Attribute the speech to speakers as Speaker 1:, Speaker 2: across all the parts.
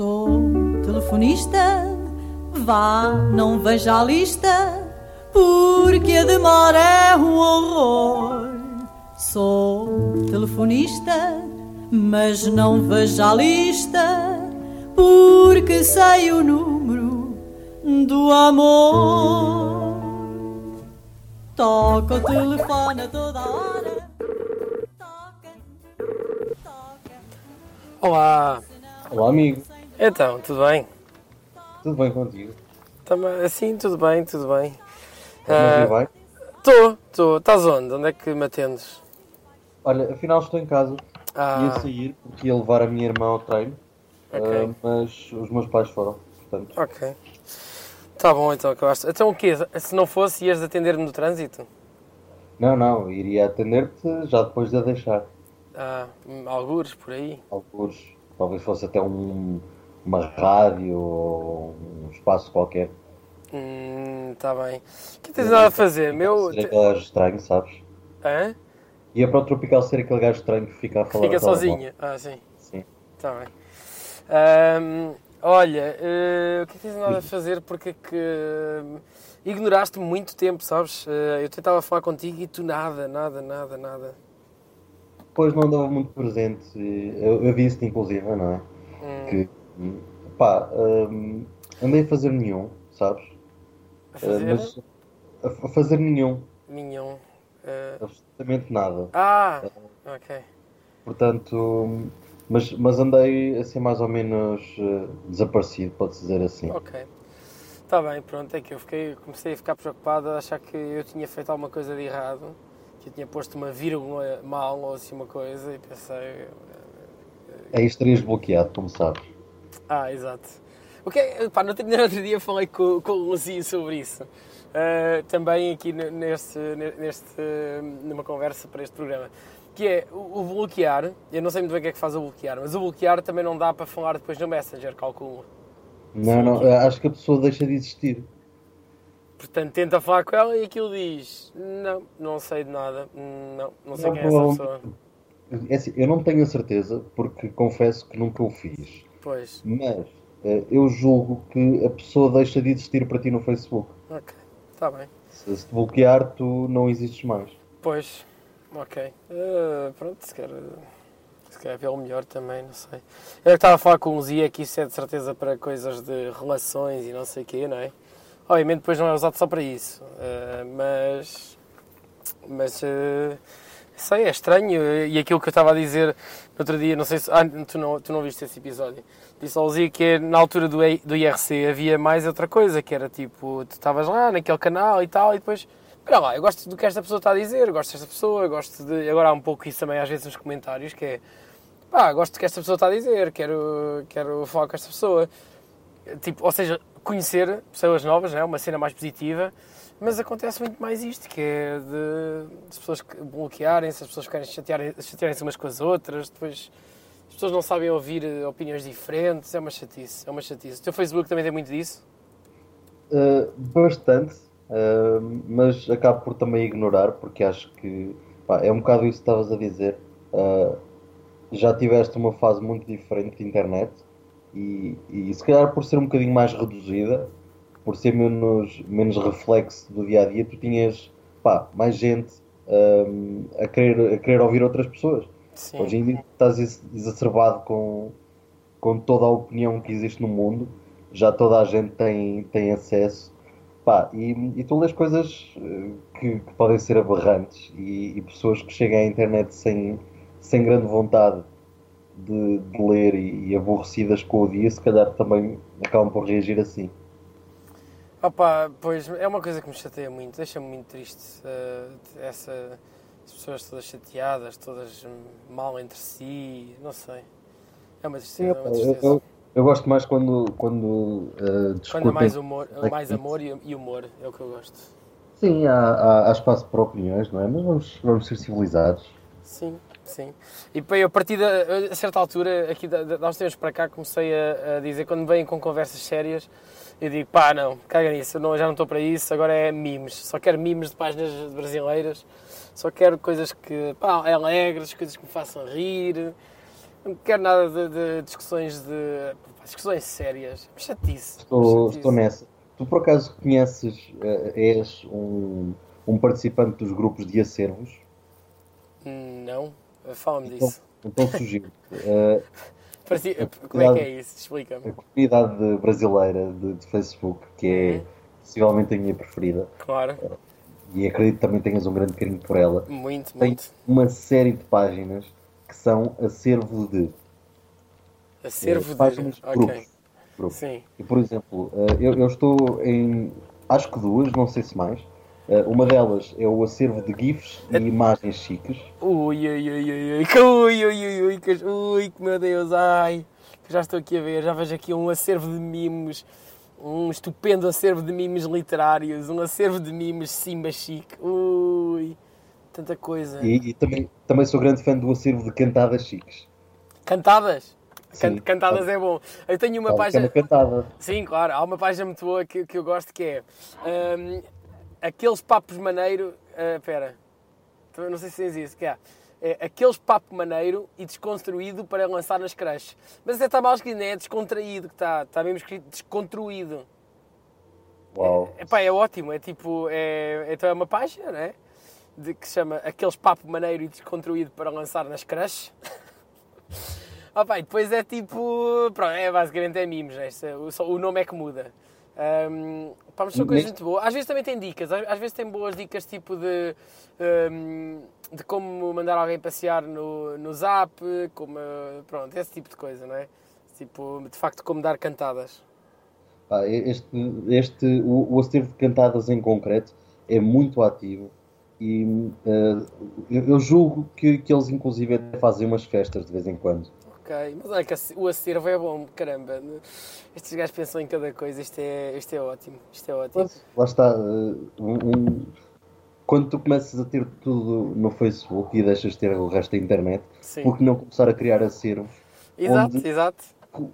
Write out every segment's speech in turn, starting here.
Speaker 1: Sou telefonista, vá, não veja a lista, porque a demora é um horror. Sou telefonista, mas não veja a lista, porque sei o número do amor. Toca o telefone a toda hora. Toca, toca.
Speaker 2: Olá,
Speaker 3: Olá, amigo.
Speaker 2: Então, tudo bem?
Speaker 3: Tudo bem contigo?
Speaker 2: Também, assim, tudo bem, tudo bem.
Speaker 3: Estás
Speaker 2: Ah,
Speaker 3: bem?
Speaker 2: Estou, estou. Estás onde? Onde é que me atendes?
Speaker 3: Olha, afinal estou em casa.
Speaker 2: Ah,
Speaker 3: Ia sair porque ia levar a minha irmã ao treino, ah, mas os meus pais foram. Portanto,
Speaker 2: ok. Tá bom, então, acabaste. Então o quê? Se não fosse, ias atender-me no trânsito?
Speaker 3: não, não, iria atender-te já depois de a deixar.
Speaker 2: Ah, algures por aí?
Speaker 3: Alguns, talvez fosse até um, uma rádio ou um espaço qualquer.
Speaker 2: Hum, tá bem. O que tens nada a fazer? Meu.
Speaker 3: Ser aquele gajo estranho, sabes?
Speaker 2: Hã?
Speaker 3: Ia para o Tropical ser aquele gajo estranho que fica a falar.
Speaker 2: Fica sozinho? Ah, sim.
Speaker 3: Sim.
Speaker 2: Tá bem. Ahm, olha, eh, o que é que tens nada a fazer? Porque é que hum, ignoraste-me muito tempo, sabes? Eh, eu tentava falar contigo e tu nada, nada, nada, nada.
Speaker 3: Depois não andava muito presente. Eu, eu vi-te inclusive, não é?
Speaker 2: Hum,
Speaker 3: que pá, hum, andei a fazer nenhum, sabes?
Speaker 2: a
Speaker 3: Uh,
Speaker 2: fazer?
Speaker 3: mas a, a fazer nenhum,
Speaker 2: Mignon. Eh,
Speaker 3: absolutamente nada.
Speaker 2: ah, ok.
Speaker 3: Portanto, mas, mas andei assim mais ou menos uh, desaparecido, pode-se dizer assim.
Speaker 2: Ok. Está bem, pronto, é que eu fiquei, comecei a ficar preocupado, a achar que eu tinha feito alguma coisa de errado, que eu tinha posto uma vírgula mal ou assim uma coisa e pensei.
Speaker 3: Aí estarias bloqueado, como sabes.
Speaker 2: Ah, exato. O que é, pá, no outro no outro dia falei com, com o Luzinho sobre isso. Ah, também aqui ne- neste, ne- neste, numa conversa para este programa. Que é o, o bloquear, eu não sei muito bem o que é que faz o bloquear, mas o bloquear também não dá para falar depois no Messenger, calculo.
Speaker 3: Não, não, uh, acho que a pessoa deixa de existir.
Speaker 2: Portanto, tenta falar com ela e aquilo diz: Não, não sei de nada, não, não sei quem é essa
Speaker 3: Não,
Speaker 2: pessoa.
Speaker 3: É assim, eu não tenho a certeza, porque confesso que nunca o fiz.
Speaker 2: Pois,
Speaker 3: Mas uh, eu julgo que a pessoa deixa de existir para ti no Facebook.
Speaker 2: ok, está bem.
Speaker 3: Se, se te bloquear, tu não existes mais.
Speaker 2: Pois, ok. Ah, pronto, se calhar, se calhar pelo melhor também, não sei. Eu estava a falar com o Zia que isso é de certeza para coisas de relações e não sei o quê, não é? Obviamente depois não é usado só para isso, ah, mas... Mas... ah, sei, é estranho. E aquilo que eu estava a dizer outro dia, não sei se... Ah, tu não, tu não viste esse episódio. Disse ao Zia que na altura do, do IRC havia mais outra coisa, que era tipo, tu estavas lá naquele canal e tal, e depois... Olha lá, eu gosto do que esta pessoa está a dizer, eu gosto desta pessoa, eu gosto de... Agora há um pouco isso também às vezes nos comentários, que é... Pá, gosto do que esta pessoa está a dizer, quero, quero falar com esta pessoa. Tipo, ou seja, conhecer pessoas novas, né? uma cena mais positiva, mas acontece muito mais isto, que é de as pessoas que bloquearem-se, as pessoas ficarem chatearem- chatearem-se umas com as outras, depois as pessoas não sabem ouvir eh, opiniões diferentes, é uma chatice, é uma chatice. O teu Facebook também tem muito disso?
Speaker 3: Uh, bastante, uh, mas acabo por também ignorar, porque acho que pá, é um bocado isso que estavas a dizer. Uh, já tiveste uma fase muito diferente de internet e, e se calhar por ser um bocadinho mais reduzida, por ser menos, menos reflexo do dia a dia, tu tinhas pá, mais gente um, a, querer, a querer ouvir outras pessoas.
Speaker 2: Sim.
Speaker 3: Hoje em dia estás ex- exacerbado com, com toda a opinião que existe no mundo, já toda a gente tem, tem acesso, pá, e, e tu lês coisas eh, que, que podem ser aberrantes e, e pessoas que chegam à internet sem, sem grande vontade de, de ler e, e aborrecidas com o dia, se calhar também acabam por reagir assim.
Speaker 2: Opa, pois é uma coisa que me chateia muito, deixa-me muito triste. eh, essa, as pessoas todas chateadas, todas mal entre si, não sei. É uma tristeza, é uma
Speaker 3: eu,
Speaker 2: tristeza.
Speaker 3: eu, eu gosto mais quando, quando eh,
Speaker 2: Quando há
Speaker 3: discutem.
Speaker 2: mais, humor,
Speaker 3: É
Speaker 2: mais
Speaker 3: que-
Speaker 2: amor e, e humor, é o que eu gosto.
Speaker 3: Sim, há, há, há espaço para opiniões, não é? Mas vamos, vamos ser civilizados.
Speaker 2: Sim, sim. E pá, a partir da, a certa altura, aqui de tempos para cá, comecei a, a dizer, quando vêm com conversas sérias, eu digo, pá, não, caga nisso, não, já não estou para isso, agora é memes. Só quero memes de páginas brasileiras, só quero coisas que, pá, alegres, coisas que me façam rir. Não quero nada de, de discussões de. discussões sérias. Chatice.
Speaker 3: Estou,
Speaker 2: Chatice.
Speaker 3: estou nessa. Tu por acaso conheces, eh, és um, um participante dos grupos de acervos?
Speaker 2: Não? Fala-me
Speaker 3: Então,
Speaker 2: disso.
Speaker 3: então sugiro. eh,
Speaker 2: Parecia- Como é que é isso? Explica-me.
Speaker 3: a comunidade brasileira de, de Facebook, que é
Speaker 2: Uhum.
Speaker 3: possivelmente a minha preferida,
Speaker 2: Claro.
Speaker 3: e acredito que também tenhas um grande carinho por ela,
Speaker 2: Muito,
Speaker 3: tem
Speaker 2: muito.
Speaker 3: uma série de páginas que são acervo de
Speaker 2: Acervo
Speaker 3: eh,
Speaker 2: de.
Speaker 3: páginas de
Speaker 2: Ok.
Speaker 3: grupos. grupos.
Speaker 2: Sim.
Speaker 3: E, por exemplo, eh, eu, eu estou em acho que duas, não sei se mais. Eh, Uma delas é o acervo de GIFs e imagens chiques.
Speaker 2: Ui, ui, ui, ui, ui, ui, ui, ui, ui, que, ui, que meu Deus, ai, já estou aqui a ver, já vejo aqui um acervo de mimos, um estupendo acervo de mimos literários, um acervo de mimos Simba chique, ui, tanta coisa.
Speaker 3: E, e também, também sou grande fã do acervo de cantadas chiques.
Speaker 2: Cantadas? Can-
Speaker 3: Sim,
Speaker 2: cantadas
Speaker 3: sabe-
Speaker 2: é bom. Eu tenho uma
Speaker 3: que é
Speaker 2: página.
Speaker 3: uma cantada.
Speaker 2: Sim, claro. Há uma página muito boa que, que eu gosto que é hum, aqueles papos maneiro. Espera, Também não sei se tens isso. Que é, é aqueles papo maneiro e desconstruído para lançar nas creches. Mas até está mal escrito, não é? É descontraído que está. Está mesmo escrito desconstruído.
Speaker 3: Uau.
Speaker 2: Epá, é ótimo. É tipo. É, então é uma página, né? De, que se chama Aqueles papo maneiro e desconstruído para lançar nas creches. Ah, pá, e depois é tipo. Pronto, é basicamente é mimos, né? É- o, só- o nome é que muda. Um, pá, mas são coisas muito boas. Às vezes também tem dicas, às, às vezes tem boas dicas tipo de. hum, de como mandar alguém passear no, no zap, como. Pronto, esse tipo de coisa, não é? Tipo, de facto, como dar cantadas.
Speaker 3: Pá, Este, este, o, o acervo de cantadas em concreto é muito ativo e eu, eu julgo que, que eles inclusive até fazem umas festas de vez em quando.
Speaker 2: Ok, mas olha que o acervo é bom, caramba. Estes gajos pensam em cada coisa, isto é, isto é ótimo. Isto é ótimo.
Speaker 3: Mas, lá está, eh, um- quando tu começas a ter tudo no Facebook e deixas de ter o resto da internet,
Speaker 2: Sim.
Speaker 3: por que não começar a criar acervos?
Speaker 2: Exato, exato.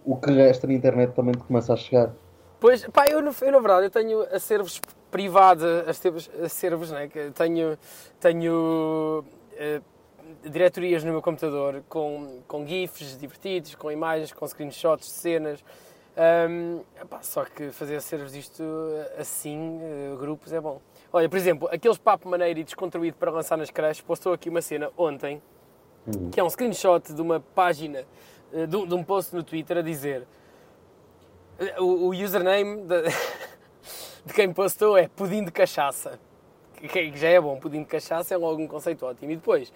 Speaker 3: O que resta na internet também te começa a chegar.
Speaker 2: Pois, pá, eu, eu na verdade eu tenho acervos privados, acervos, acervos né? tenho, tenho eh, diretorias no meu computador com, com GIFs divertidos, com imagens, com screenshots de cenas. Ahm, epá, só que fazer acervos disto assim, eh, grupos, é bom. Olha, por exemplo, aqueles papo maneiro e descontraído para lançar nas creches, postou aqui uma cena ontem, que é um screenshot de uma página, eh, de um, de um post no Twitter a dizer o, o username de, de quem postou é pudim de cachaça. Que, que já é bom, pudim de cachaça é logo um conceito ótimo. E depois,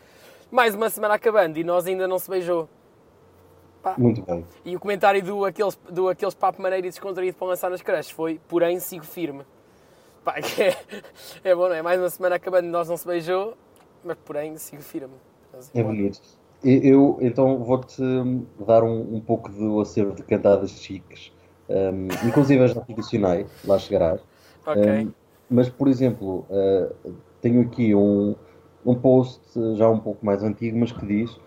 Speaker 2: mais uma semana acabando e nós ainda não se beijou. Pá,
Speaker 3: Muito bem.
Speaker 2: e o comentário do aqueles, do aqueles papo maneiro e descontraído para lançar nas creches foi, porém, sigo firme. Pá, é, é bom, não é? Mais uma semana acabando e nós não se beijou, mas porém, sigo firme. Mas,
Speaker 3: É bonito. Eu, então, vou-te dar um, um pouco do acervo de cantadas chiques, hum, inclusive as adicionais, lá chegarás.
Speaker 2: Ok.
Speaker 3: Hum, mas, por exemplo, uh, tenho aqui um, um post uh, já um pouco mais antigo, mas que diz: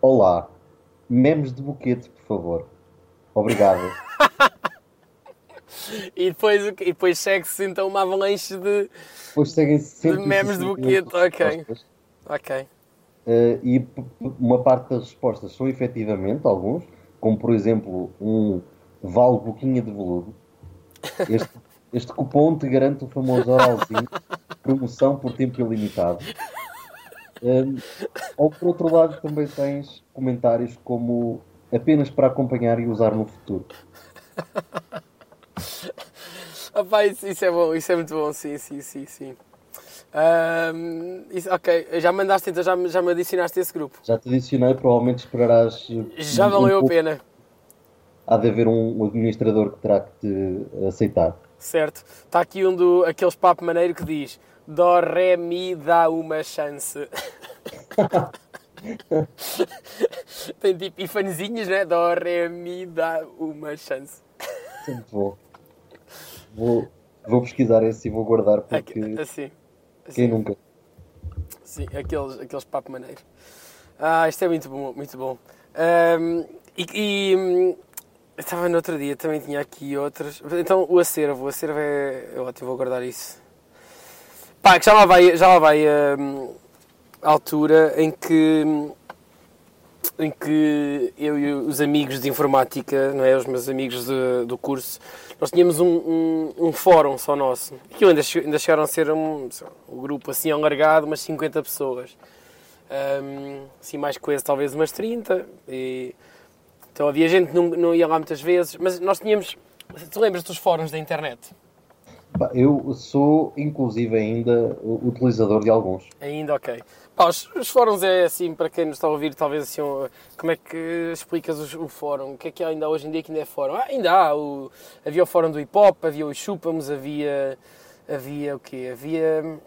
Speaker 3: Olá, memes de buquete, por favor. Obrigado.
Speaker 2: E depois, e depois segue-se então uma avalanche de.
Speaker 3: Depois seguem-se
Speaker 2: De memes de
Speaker 3: 168
Speaker 2: buquete, ok. Ok.
Speaker 3: Uh, e uma parte das respostas são efetivamente alguns, como por exemplo um vale boquinha de veludo. Este, este cupom te garante o famoso oralzinho, promoção por tempo ilimitado. Um, ou por outro lado também tens comentários como apenas para acompanhar e usar no futuro.
Speaker 2: Opa, isso, isso é bom, isso é muito bom, sim, sim, sim, sim. Ahm, isso- ok, já mandaste, então já, me- já me adicionaste esse grupo.
Speaker 3: Já te adicionei, provavelmente esperarás.
Speaker 2: Já
Speaker 3: um
Speaker 2: valeu a
Speaker 3: pouco-
Speaker 2: pena,
Speaker 3: Há de haver um administrador que terá que te aceitar.
Speaker 2: certo? Está aqui um do aqueles papo maneiro que diz Dó, Ré, Mi, dá uma chance. Tem tipo ifanezinhos, né? Dó, Ré, Mi, dá uma chance.
Speaker 3: Sempre vou. Vou, vou pesquisar esse e vou guardar porque
Speaker 2: Aqui- Assim.
Speaker 3: quem
Speaker 2: assim.
Speaker 3: nunca.
Speaker 2: Sim, aqueles, aqueles papo maneiros. Ah, isto é muito bom, muito bom. Ahm, e, e, hum, eu estava no outro dia, também tinha aqui outros. Então, o acervo, o acervo é, é ótimo, vou guardar isso. Pá, que já lá vai, já lá vai hum, a altura em que em que eu e os amigos de informática, não é? Os meus amigos de- do curso, nós tínhamos um, um, um fórum só nosso. Aquilo ainda, ainda chegaram a ser um, um grupo assim alargado, umas 50 pessoas. Ahm, assim, mais coisa, talvez umas 30. E, então havia gente que não, não ia lá muitas vezes, mas nós tínhamos. Tu lembras dos fóruns da internet?
Speaker 3: Eu sou, inclusive, ainda utilizador de alguns.
Speaker 2: Ainda ok. Pá, os, os fóruns é assim, para quem nos está a ouvir, talvez assim, como é que explicas os- o fórum? O que é que há ainda hoje em dia que ainda é fórum? Ah, ainda há. O, havia o fórum do hip hop, havia os chupamos, havia. Havia o quê? Havia.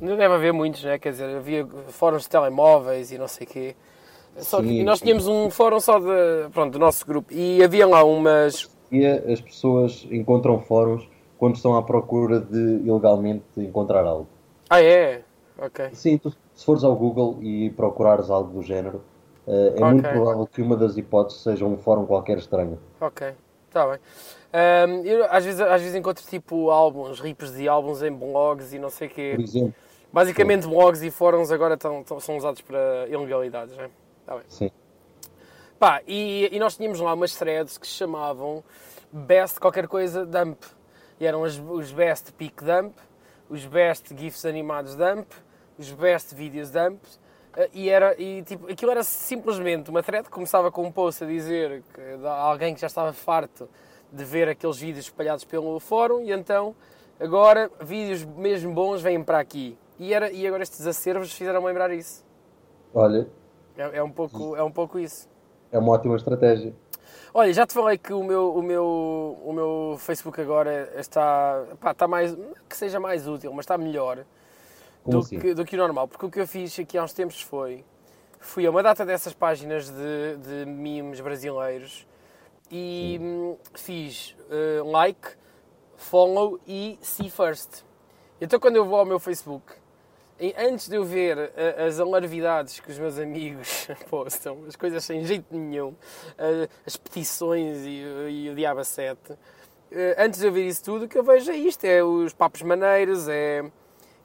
Speaker 2: Não deve haver muitos, né? Quer dizer, havia fóruns de telemóveis e não sei o quê. Só que
Speaker 3: Sim.
Speaker 2: nós tínhamos um fórum só de, pronto, do nosso grupo e havia lá umas.
Speaker 3: E as pessoas encontram fóruns quando estão à procura de ilegalmente encontrar algo.
Speaker 2: Ah, é? Ok.
Speaker 3: Sim, tu, se fores ao Google e procurares algo do género, eh, é
Speaker 2: Ok.
Speaker 3: muito provável que uma das hipóteses seja um fórum qualquer estranho.
Speaker 2: Ok, está bem. Ahm, eu às vezes, às vezes encontro tipo álbuns, rips de álbuns em blogs e não sei o quê.
Speaker 3: Por exemplo,
Speaker 2: Basicamente blogs e fóruns agora estão, estão- são usados para ilegalidades, não é? Tá bem.
Speaker 3: sim.
Speaker 2: Pá, e, e nós tínhamos lá umas threads que se chamavam Best qualquer coisa Dump. E eram os, os Best Pic Dump, os Best GIFs animados Dump, os Best Videos Dump. eh, E, era, e tipo, aquilo era simplesmente uma thread que começava com um post a dizer que alguém que já estava farto de ver aqueles vídeos espalhados pelo fórum e então agora vídeos mesmo bons vêm para aqui. E, era, e agora estes acervos fizeram lembrar isso.
Speaker 3: Olha,
Speaker 2: É, é, um pouco, é um pouco isso.
Speaker 3: é uma ótima estratégia.
Speaker 2: Olha, já te falei que o meu, o meu, o meu Facebook agora está, pá, está mais, não que seja mais útil, mas está melhor do
Speaker 3: assim?
Speaker 2: que, do que o normal. Porque o que eu fiz aqui há uns tempos foi, fui a uma data dessas páginas de, de memes brasileiros e hum, fiz eh, like, follow e see first. Então quando eu vou ao meu Facebook, antes de eu ver eh, as alarvidades que os meus amigos postam, as coisas sem jeito nenhum, eh, as petições e, e o diabo a sete, eh, antes de eu ver isso tudo, o que eu vejo é isto, é os papos maneiros, é,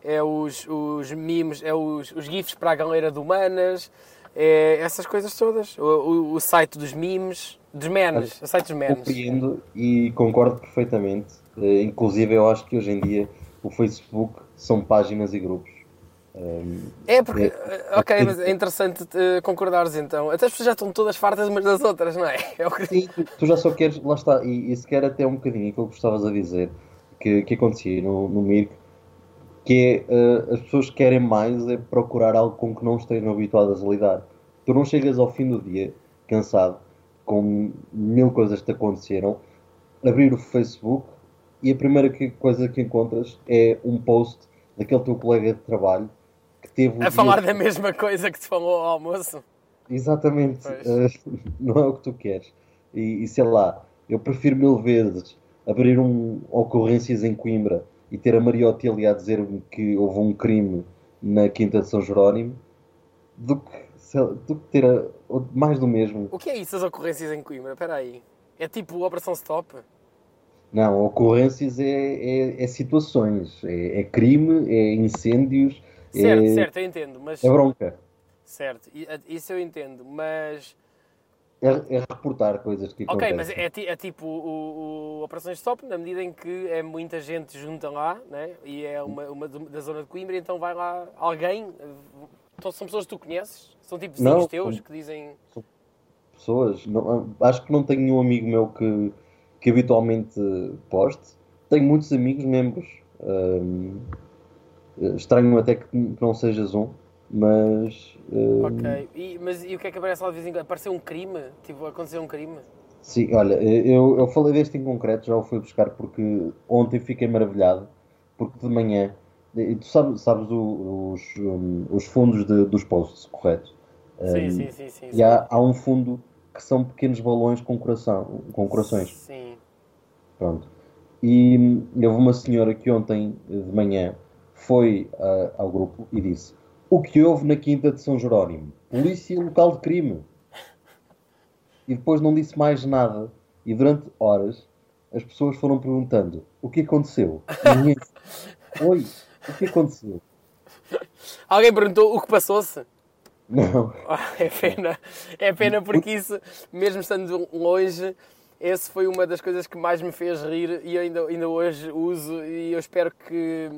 Speaker 2: é os, os memes, é os, os gifs para a galera de humanas, é essas coisas todas, o, o, o site dos memes, dos memes, o site dos memes.
Speaker 3: Compreendo e concordo perfeitamente. Inclusive, eu acho que hoje em dia o Facebook são páginas e grupos.
Speaker 2: É porque,
Speaker 3: É.
Speaker 2: eh, ok, mas é interessante eh, concordares então. Até as pessoas já estão todas fartas umas das outras, não é? É que...
Speaker 3: Sim, tu, tu já só queres, lá está, e, e se quer até um bocadinho aquilo que estavas a dizer, que, que acontecia no, no MIRC, que é eh, as pessoas querem mais é procurar algo com que não estejam habituadas a lidar. Tu não chegas ao fim do dia cansado, com mil coisas que te aconteceram, abrir o Facebook e a primeira que- coisa que encontras é um post daquele teu colega de trabalho teve
Speaker 2: A
Speaker 3: dia
Speaker 2: falar da mesma coisa que te falou ao almoço.
Speaker 3: Exatamente, eh, não é o que tu queres. E, e sei lá, eu prefiro mil vezes abrir um ocorrências em Coimbra e ter a Maria Otília a dizer-me que houve um crime na Quinta de São Jerónimo do que, sei lá, do que ter a- mais do mesmo.
Speaker 2: O que é isso, as ocorrências em Coimbra? Espera aí. É tipo Operação Stop?
Speaker 3: Não, ocorrências é, é, é situações, é, é crime, é incêndios,
Speaker 2: Certo,
Speaker 3: é,
Speaker 2: certo, eu entendo, mas...
Speaker 3: é bronca,
Speaker 2: Certo, isso eu entendo, mas...
Speaker 3: é, é reportar coisas que
Speaker 2: Ok,
Speaker 3: acontecem.
Speaker 2: mas é, é tipo o, o Operações Stop, na medida em que é muita gente junta lá, né? E é uma, uma da zona de Coimbra, então vai lá alguém... Então são pessoas que tu conheces? São tipo vizinhos
Speaker 3: Não,
Speaker 2: teus
Speaker 3: são-
Speaker 2: que dizem...
Speaker 3: pessoas. Não- acho que não tenho nenhum amigo meu que, que habitualmente poste. Tenho muitos amigos membros. hum, estranho até que não sejas um, mas hum,
Speaker 2: Ok, e, mas e o que é que aparece lá de vez em quando? Apareceu um crime? Tipo, aconteceu um crime?
Speaker 3: sim, olha, eu, eu falei deste em concreto, já o fui buscar porque ontem fiquei maravilhado, porque de manhã, e tu sabes, sabes o- os, hum, os fundos de- dos posts, correto?
Speaker 2: Sim,
Speaker 3: Hum,
Speaker 2: sim, sim, sim.
Speaker 3: E há, há um fundo que são pequenos balões com, coração, com corações.
Speaker 2: Sim.
Speaker 3: Pronto. E hum, houve uma senhora que ontem de manhã foi ah, ao grupo e disse: O que houve na Quinta de São Jerónimo? Polícia local de crime. E depois não disse mais nada. E durante horas as pessoas foram perguntando: O que aconteceu? E ninguém disse, Oi, o que aconteceu?
Speaker 2: Alguém perguntou o que passou-se?
Speaker 3: Não.
Speaker 2: Ah, É pena, é pena porque isso, mesmo estando longe, esse foi uma das coisas que mais me fez rir e ainda, ainda hoje uso e eu espero que,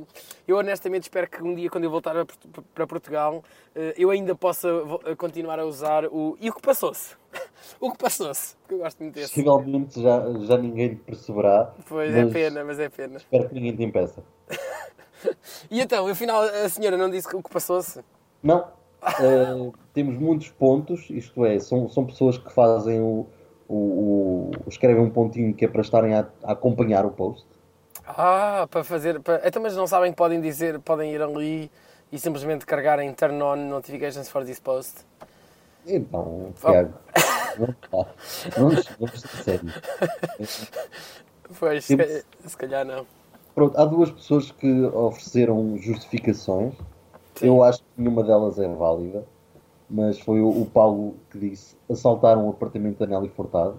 Speaker 2: eu honestamente espero que um dia quando eu voltar para Portugal, eh, eu ainda possa vo- continuar a usar o e o que passou-se? O que passou-se? Porque eu gosto muito desse.
Speaker 3: Possivelmente já, já ninguém perceberá.
Speaker 2: Pois é pena, mas é pena.
Speaker 3: Espero que ninguém te impeça.
Speaker 2: E então, afinal, a senhora não disse o que passou-se?
Speaker 3: Não. Eh, temos muitos pontos, isto é, são, são pessoas que fazem o, o, o- escrevem um pontinho que é para estarem a, a acompanhar o post.
Speaker 2: Ah, para fazer. Para... Então, mas não sabem que podem dizer, podem ir ali e simplesmente carregarem turn on notifications for this post?
Speaker 3: Então, Tiago, não dá. Vamos, ser sérios.
Speaker 2: Pois,
Speaker 3: Temos-
Speaker 2: se calhar não.
Speaker 3: Pronto, há duas pessoas que ofereceram justificações.
Speaker 2: Sim.
Speaker 3: Eu acho que nenhuma delas é válida, mas foi o, o Paulo que disse: assaltaram o apartamento da Nelly Furtado.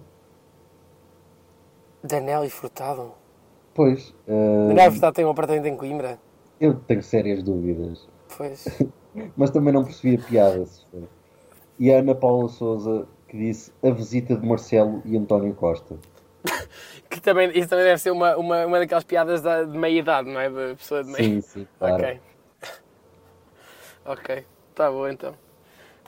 Speaker 2: Danelli Furtado.
Speaker 3: Pois, eh,
Speaker 2: Danelli Furtado tem um apartamento em Coimbra?
Speaker 3: eu tenho sérias dúvidas,
Speaker 2: Pois.
Speaker 3: mas também não percebi a piada. se foi. E a Ana Paula Souza que disse a visita de Marcelo e António Costa.
Speaker 2: Que também, isso também deve ser uma, uma, uma daquelas piadas da, de meia idade, não é? De pessoa de meia
Speaker 3: Sim, sim, claro.
Speaker 2: Ok. Ok, está bom então.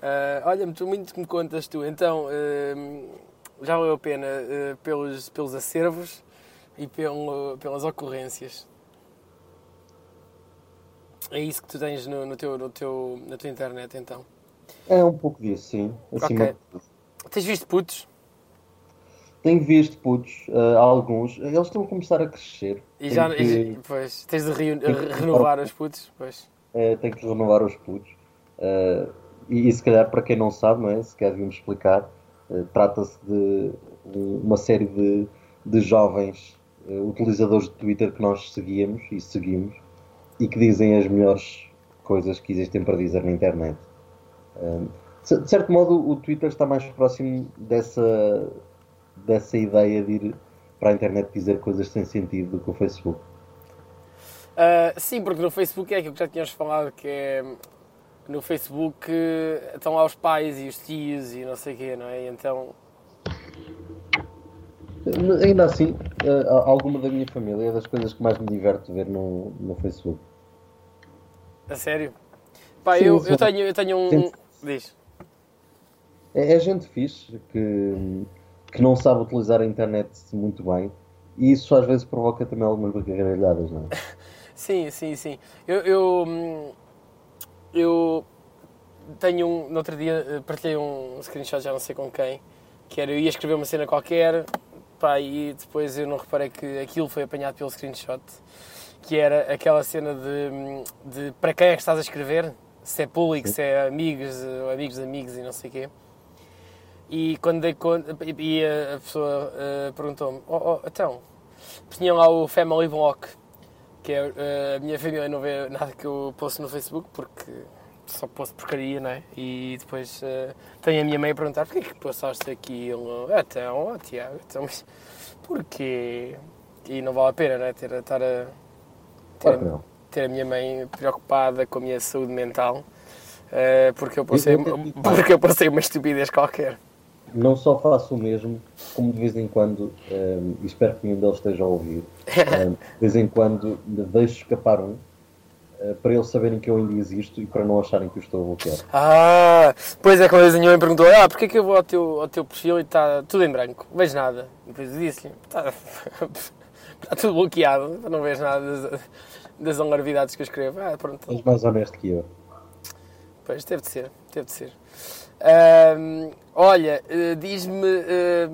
Speaker 2: Ah, Olha-me, tu muito que me contas tu. Então, ah, já valeu a pena ah, pelos, pelos acervos e pelo, pelas ocorrências. É isso que tu tens no, no teu, no teu, na tua internet, então.
Speaker 3: É um pouco disso, sim. Acima
Speaker 2: Ok.
Speaker 3: de.
Speaker 2: Tens visto putos?
Speaker 3: Tenho visto putos, eh, alguns, eles estão a começar a crescer.
Speaker 2: E já,
Speaker 3: que-
Speaker 2: e- pois, tens de
Speaker 3: que-
Speaker 2: renovar os putos? Pois.
Speaker 3: eh, tenho que renovar os putos. Eh, e, e se calhar, para quem não sabe, não é? se calhar devíamos explicar, eh, trata-se de um- uma série de, de jovens eh, utilizadores de Twitter que nós seguíamos e seguimos e que dizem as melhores coisas que existem para dizer na internet. Eh, de certo modo, o Twitter está mais próximo dessa, dessa ideia de ir para a internet dizer coisas sem sentido do que o Facebook.
Speaker 2: Ah, sim, porque no Facebook é aquilo que já tínhamos falado, que é no Facebook eh, estão lá os pais e os tios e não sei o quê, não é? Então,
Speaker 3: Ainda assim, eh, alguma da minha família é das coisas que mais me diverto ver no, no Facebook.
Speaker 2: a sério. Pá,
Speaker 3: Sim,
Speaker 2: eu, eu tenho, eu tenho um.
Speaker 3: Sim.
Speaker 2: Diz.
Speaker 3: É, é gente fixe que, que não sabe utilizar a internet muito bem e isso às vezes provoca também algumas gargalhadas, não é?
Speaker 2: Sim, sim, sim. Eu, eu, hum, eu tenho um. No outro dia eh, partilhei um screenshot, já não sei com quem, que era eu ia escrever uma cena qualquer, pá, e depois eu não reparei que aquilo foi apanhado pelo screenshot, que era aquela cena de, hum, de para quem é que estás a escrever, se é público, se é amigos, eh, ou amigos amigos e não sei o quê. E quando dei conta, e a pessoa eh, perguntou-me, oh, oh, então, tinha lá o Family Block, que é eh, a minha família não vê nada que eu posto no Facebook porque só posto porcaria, não é? E depois eh, tenho a minha mãe a perguntar porquê que postaste aquilo? Então, oh, Tiago, então, mas porquê? E não vale a pena, não é? Ter, estar a, ter,
Speaker 3: Claro
Speaker 2: ter a minha mãe preocupada com a minha saúde mental eh, porque, eu
Speaker 3: eu-
Speaker 2: porque eu postei uma estupidez qualquer.
Speaker 3: Não só faço o mesmo, como de vez em quando, ehm, e espero que nenhum deles esteja a ouvir, ehm, de vez em quando deixo escapar um eh, para eles saberem que eu ainda existo e para não acharem que eu estou a bloquear.
Speaker 2: Ah, pois é que uma vez minha mãe perguntou: Ah, porquê que eu vou ao teu, ao teu perfil e está tudo em branco? Não vejo nada. E depois eu disse-lhe: Está está tudo bloqueado, não vejo nada das, das que eu escrevo. Ah, pronto.
Speaker 3: És mais honesto que eu.
Speaker 2: Pois, teve de ser, teve de ser. Olha, eh, diz-me. eh,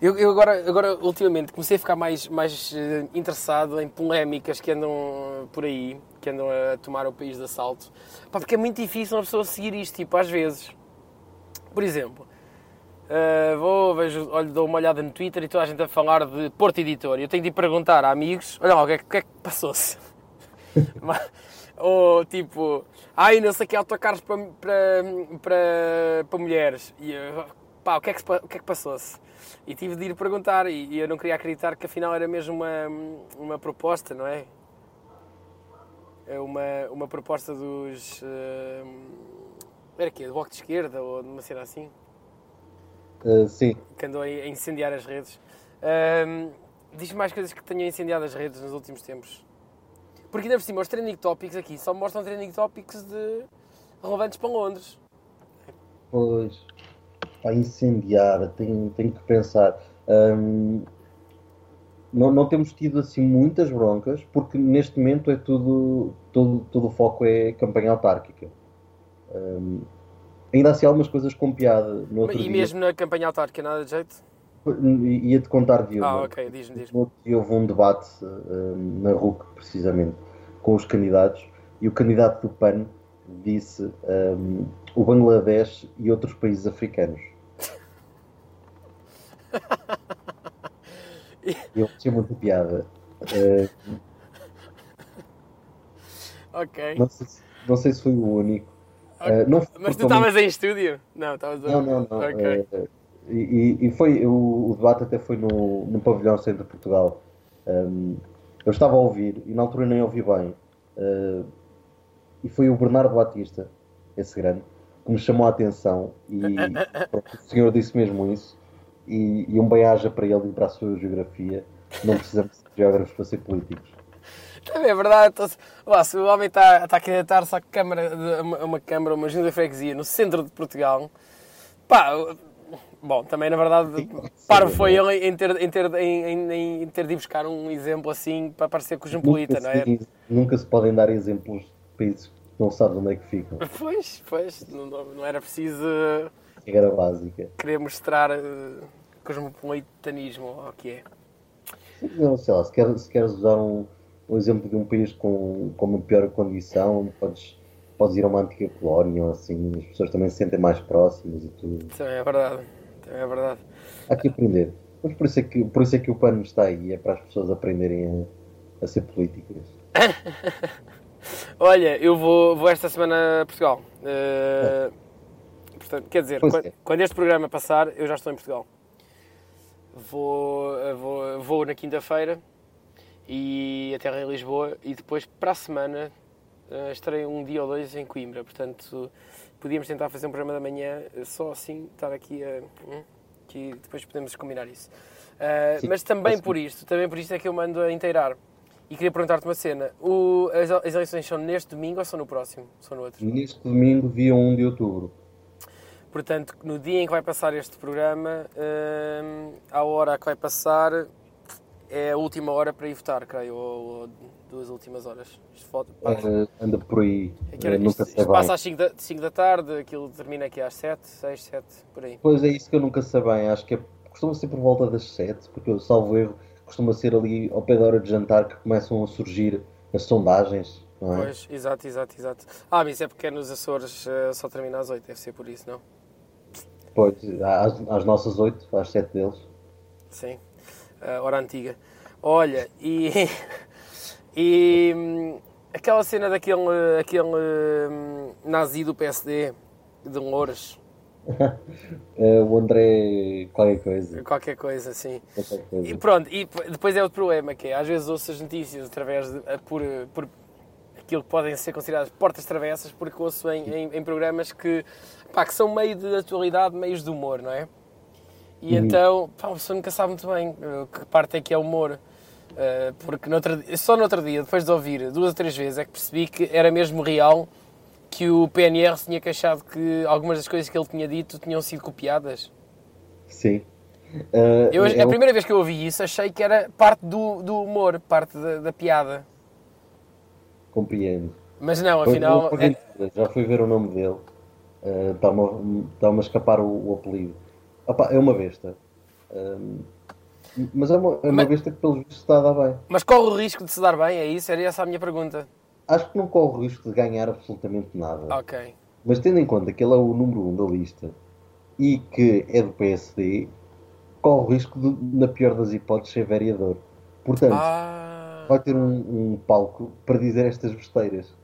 Speaker 2: eu, eu agora, agora, ultimamente, comecei a ficar mais, mais eh, interessado em polémicas que andam por aí, que andam a tomar o país de assalto. Pá, porque é muito difícil uma pessoa seguir isto, tipo, às vezes. Por exemplo, eh, vou, vejo, olho, dou uma olhada no Twitter e toda a gente a falar de Porto Editor. Eu tenho de ir perguntar a amigos: olha lá, o que é, que, é que passou-se? Ou tipo, ai, não sei que autocarros para, para, para, para mulheres. E eu, pá, o que é que, o que, é que passou-se? E tive de ir perguntar e, e eu não queria acreditar que afinal era mesmo uma, uma proposta, não é? É uma, uma proposta dos, eh, Era quê? Do Bloco de Esquerda ou de uma cena assim?
Speaker 3: Uh, sim,
Speaker 2: Que andou a incendiar as redes. Ahm, Diz-me mais coisas que tenham incendiado as redes nos últimos tempos. Porque ainda por cima, os trending topics aqui só mostram trending topics de relevantes para Londres.
Speaker 3: pois. Para incendiar, tenho, tenho que pensar. Hum, não, não temos tido assim muitas broncas, porque neste momento é tudo, todo, todo o foco é campanha autárquica. Hum, ainda há assim algumas coisas com piada. No outro
Speaker 2: E
Speaker 3: dia,
Speaker 2: mesmo na campanha autárquica, nada de jeito?
Speaker 3: Ia-te contar de uma.
Speaker 2: Ah, ok, diz-me, diz-me.
Speaker 3: Houve um debate eh, na RUC, precisamente, com os candidatos, e o candidato do PAN disse ehm, o Bangladesh e outros países africanos. Eu achei muita piada. Eh,
Speaker 2: Ok.
Speaker 3: não, sei se, não sei se foi o único. Eh, não foi
Speaker 2: Mas tu estavas em estúdio? Não, estavas a...
Speaker 3: Não, não, não.
Speaker 2: Ok.
Speaker 3: eh, e, e- foi, o, o debate até foi no, no pavilhão centro de Portugal. Um, eu estava a ouvir e na altura nem ouvi bem. Uh, e foi o Bernardo Batista, esse grande, que me chamou a atenção. E pronto, o senhor disse mesmo isso. E, e um bem-aja para ele e para a sua geografia. Não precisamos de geógrafos para ser políticos.
Speaker 2: Também é verdade. Então, se- lá, se o homem está, está a candidatar-se à câmara, a uma, a uma câmara, uma junta de freguesia no centro de Portugal, pá, bom, também na verdade, parvo foi ele em ter, em, ter, em, em- ter de ir buscar um exemplo assim para parecer cosmopolita,
Speaker 3: Nunca
Speaker 2: não é?
Speaker 3: se, nunca se podem dar exemplos de países que não sabem onde é que ficam.
Speaker 2: Pois, pois, não, não era preciso
Speaker 3: Regra básica.
Speaker 2: querer mostrar eh, cosmopolitanismo, o que é.
Speaker 3: Não, sei lá, se queres, se queres usar um, um exemplo de um país com, com uma pior condição, podes, podes ir a uma antiga colónia ou assim, as pessoas também se sentem mais próximas e tudo.
Speaker 2: Também é verdade, é verdade.
Speaker 3: Há que aprender. Mas por isso é que, por isso é que o pano está aí, é para as pessoas aprenderem a, a ser políticas.
Speaker 2: Olha, eu vou, vou esta semana a Portugal. Eh, portanto, quer dizer, quando,
Speaker 3: é.
Speaker 2: quando este programa passar, eu já estou em Portugal. Vou, eh, vou, vou na quinta-feira e até em Lisboa e depois para a semana eh, estarei um dia ou dois em Coimbra. Portanto, podíamos tentar fazer um programa da manhã, eh, só assim estar aqui a. hum, que depois podemos combinar isso. Eh,
Speaker 3: Sim,
Speaker 2: mas também por isto, também por isto é que eu mando a inteirar. E queria perguntar-te uma cena. O- as, as eleições são neste domingo ou são no próximo? São no outro?
Speaker 3: Neste domingo, dia 1 de outubro.
Speaker 2: Portanto, no dia em que vai passar este programa, hum, a hora que vai passar é a última hora para ir votar, creio, ou, ou duas últimas horas. Isto, falta-
Speaker 3: Eh, anda por aí,
Speaker 2: é que hora-
Speaker 3: eh, nunca
Speaker 2: isto-
Speaker 3: sei
Speaker 2: isto passa às 5 da, 5 da tarde, aquilo termina aqui às 7, 6, 7, por aí.
Speaker 3: Pois é isso que eu nunca sei bem, acho que é, costuma ser por volta das 7, porque eu salvo erro, costuma ser ali ao pé da hora de jantar que começam a surgir as sondagens, não é?
Speaker 2: Pois, exato, exato, exato. Ah, mas é porque é nos Açores eh, só termina às 8, deve ser por isso, não?
Speaker 3: Pois, às, às nossas 8, às 7 deles.
Speaker 2: Sim, a hora antiga. Olha, e, e hum, aquela cena daquele aquele, hum, nazi do PSD, de Louras,
Speaker 3: Eh, o André, qualquer coisa.
Speaker 2: qualquer coisa assim.
Speaker 3: Qualquer
Speaker 2: E pronto, e depois é outro problema, que é, às vezes ouço as notícias através de, por, por aquilo que podem ser consideradas portas travessas, porque ouço em, em, em programas que, pá, que são meio de atualidade, meios de humor, não é? E
Speaker 3: Uhum.
Speaker 2: então, pá, a pessoa nunca sabe muito bem eh, que parte é que é humor. Eh, porque só no outro dia, depois de ouvir duas ou três vezes, é que percebi que era mesmo real que o PNR se tinha queixado que algumas das coisas que ele tinha dito tinham sido copiadas.
Speaker 3: Sim. Eh,
Speaker 2: Eu,
Speaker 3: é
Speaker 2: a
Speaker 3: um-
Speaker 2: primeira vez que eu ouvi isso, achei que era parte do, do humor, parte da, da piada.
Speaker 3: Compreendo.
Speaker 2: Mas não, afinal.
Speaker 3: eu-
Speaker 2: é-
Speaker 3: Já fui ver o nome dele. Eh, Está-me a, tá-me a escapar o, o apelido. Opa, é uma besta. Ehm, mas é uma, é uma
Speaker 2: Mas-
Speaker 3: besta que, pelos vistos, está a dar bem.
Speaker 2: mas corre o risco de se dar bem, é isso? Era essa a minha pergunta.
Speaker 3: Acho que não corre o risco de ganhar absolutamente nada.
Speaker 2: Ok.
Speaker 3: Mas tendo em conta que ele é o número 1 um da lista e que é do PSD, corre o risco de, na pior das hipóteses, ser vereador. Portanto,
Speaker 2: Ah,
Speaker 3: vai ter um, um palco para dizer estas besteiras.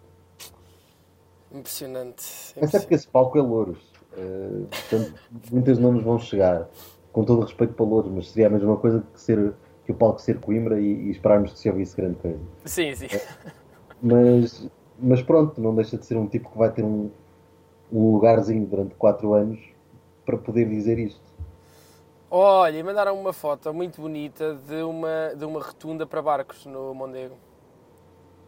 Speaker 2: impressionante.
Speaker 3: Mas é porque esse palco é Louros. Eh, portanto, muitas não nos vão chegar. Com todo o respeito para Louros, mas seria a mesma coisa que, ser, que o palco ser Coimbra e, e esperarmos que se ouvisse grande coisa.
Speaker 2: Sim, sim.
Speaker 3: Mas, mas pronto, não deixa de ser um tipo que vai ter um, um lugarzinho durante 4 anos para poder dizer isto.
Speaker 2: Olha, e mandaram uma foto muito bonita de uma, de uma rotunda para barcos no Mondego.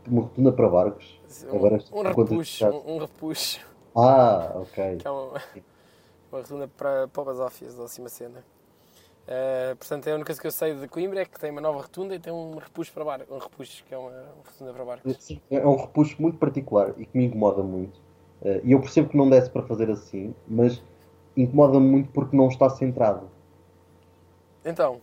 Speaker 3: Uma rotunda para barcos.
Speaker 2: Um,
Speaker 3: Agora
Speaker 2: um repuxo, um, um repuxo,
Speaker 3: Ah, ok.
Speaker 2: que é uma, uma rotunda para, para o Basófias, da última cena. Eh, portanto, a única coisa que eu sei de Coimbra é que tem uma nova rotunda e tem um repuxo para barcos, um repuxo, que é uma, uma rotunda para barcos.
Speaker 3: É um repuxo muito particular e que me incomoda muito. Eh, E eu percebo que não desse para fazer assim, mas incomoda-me muito porque não está centrado.
Speaker 2: Então,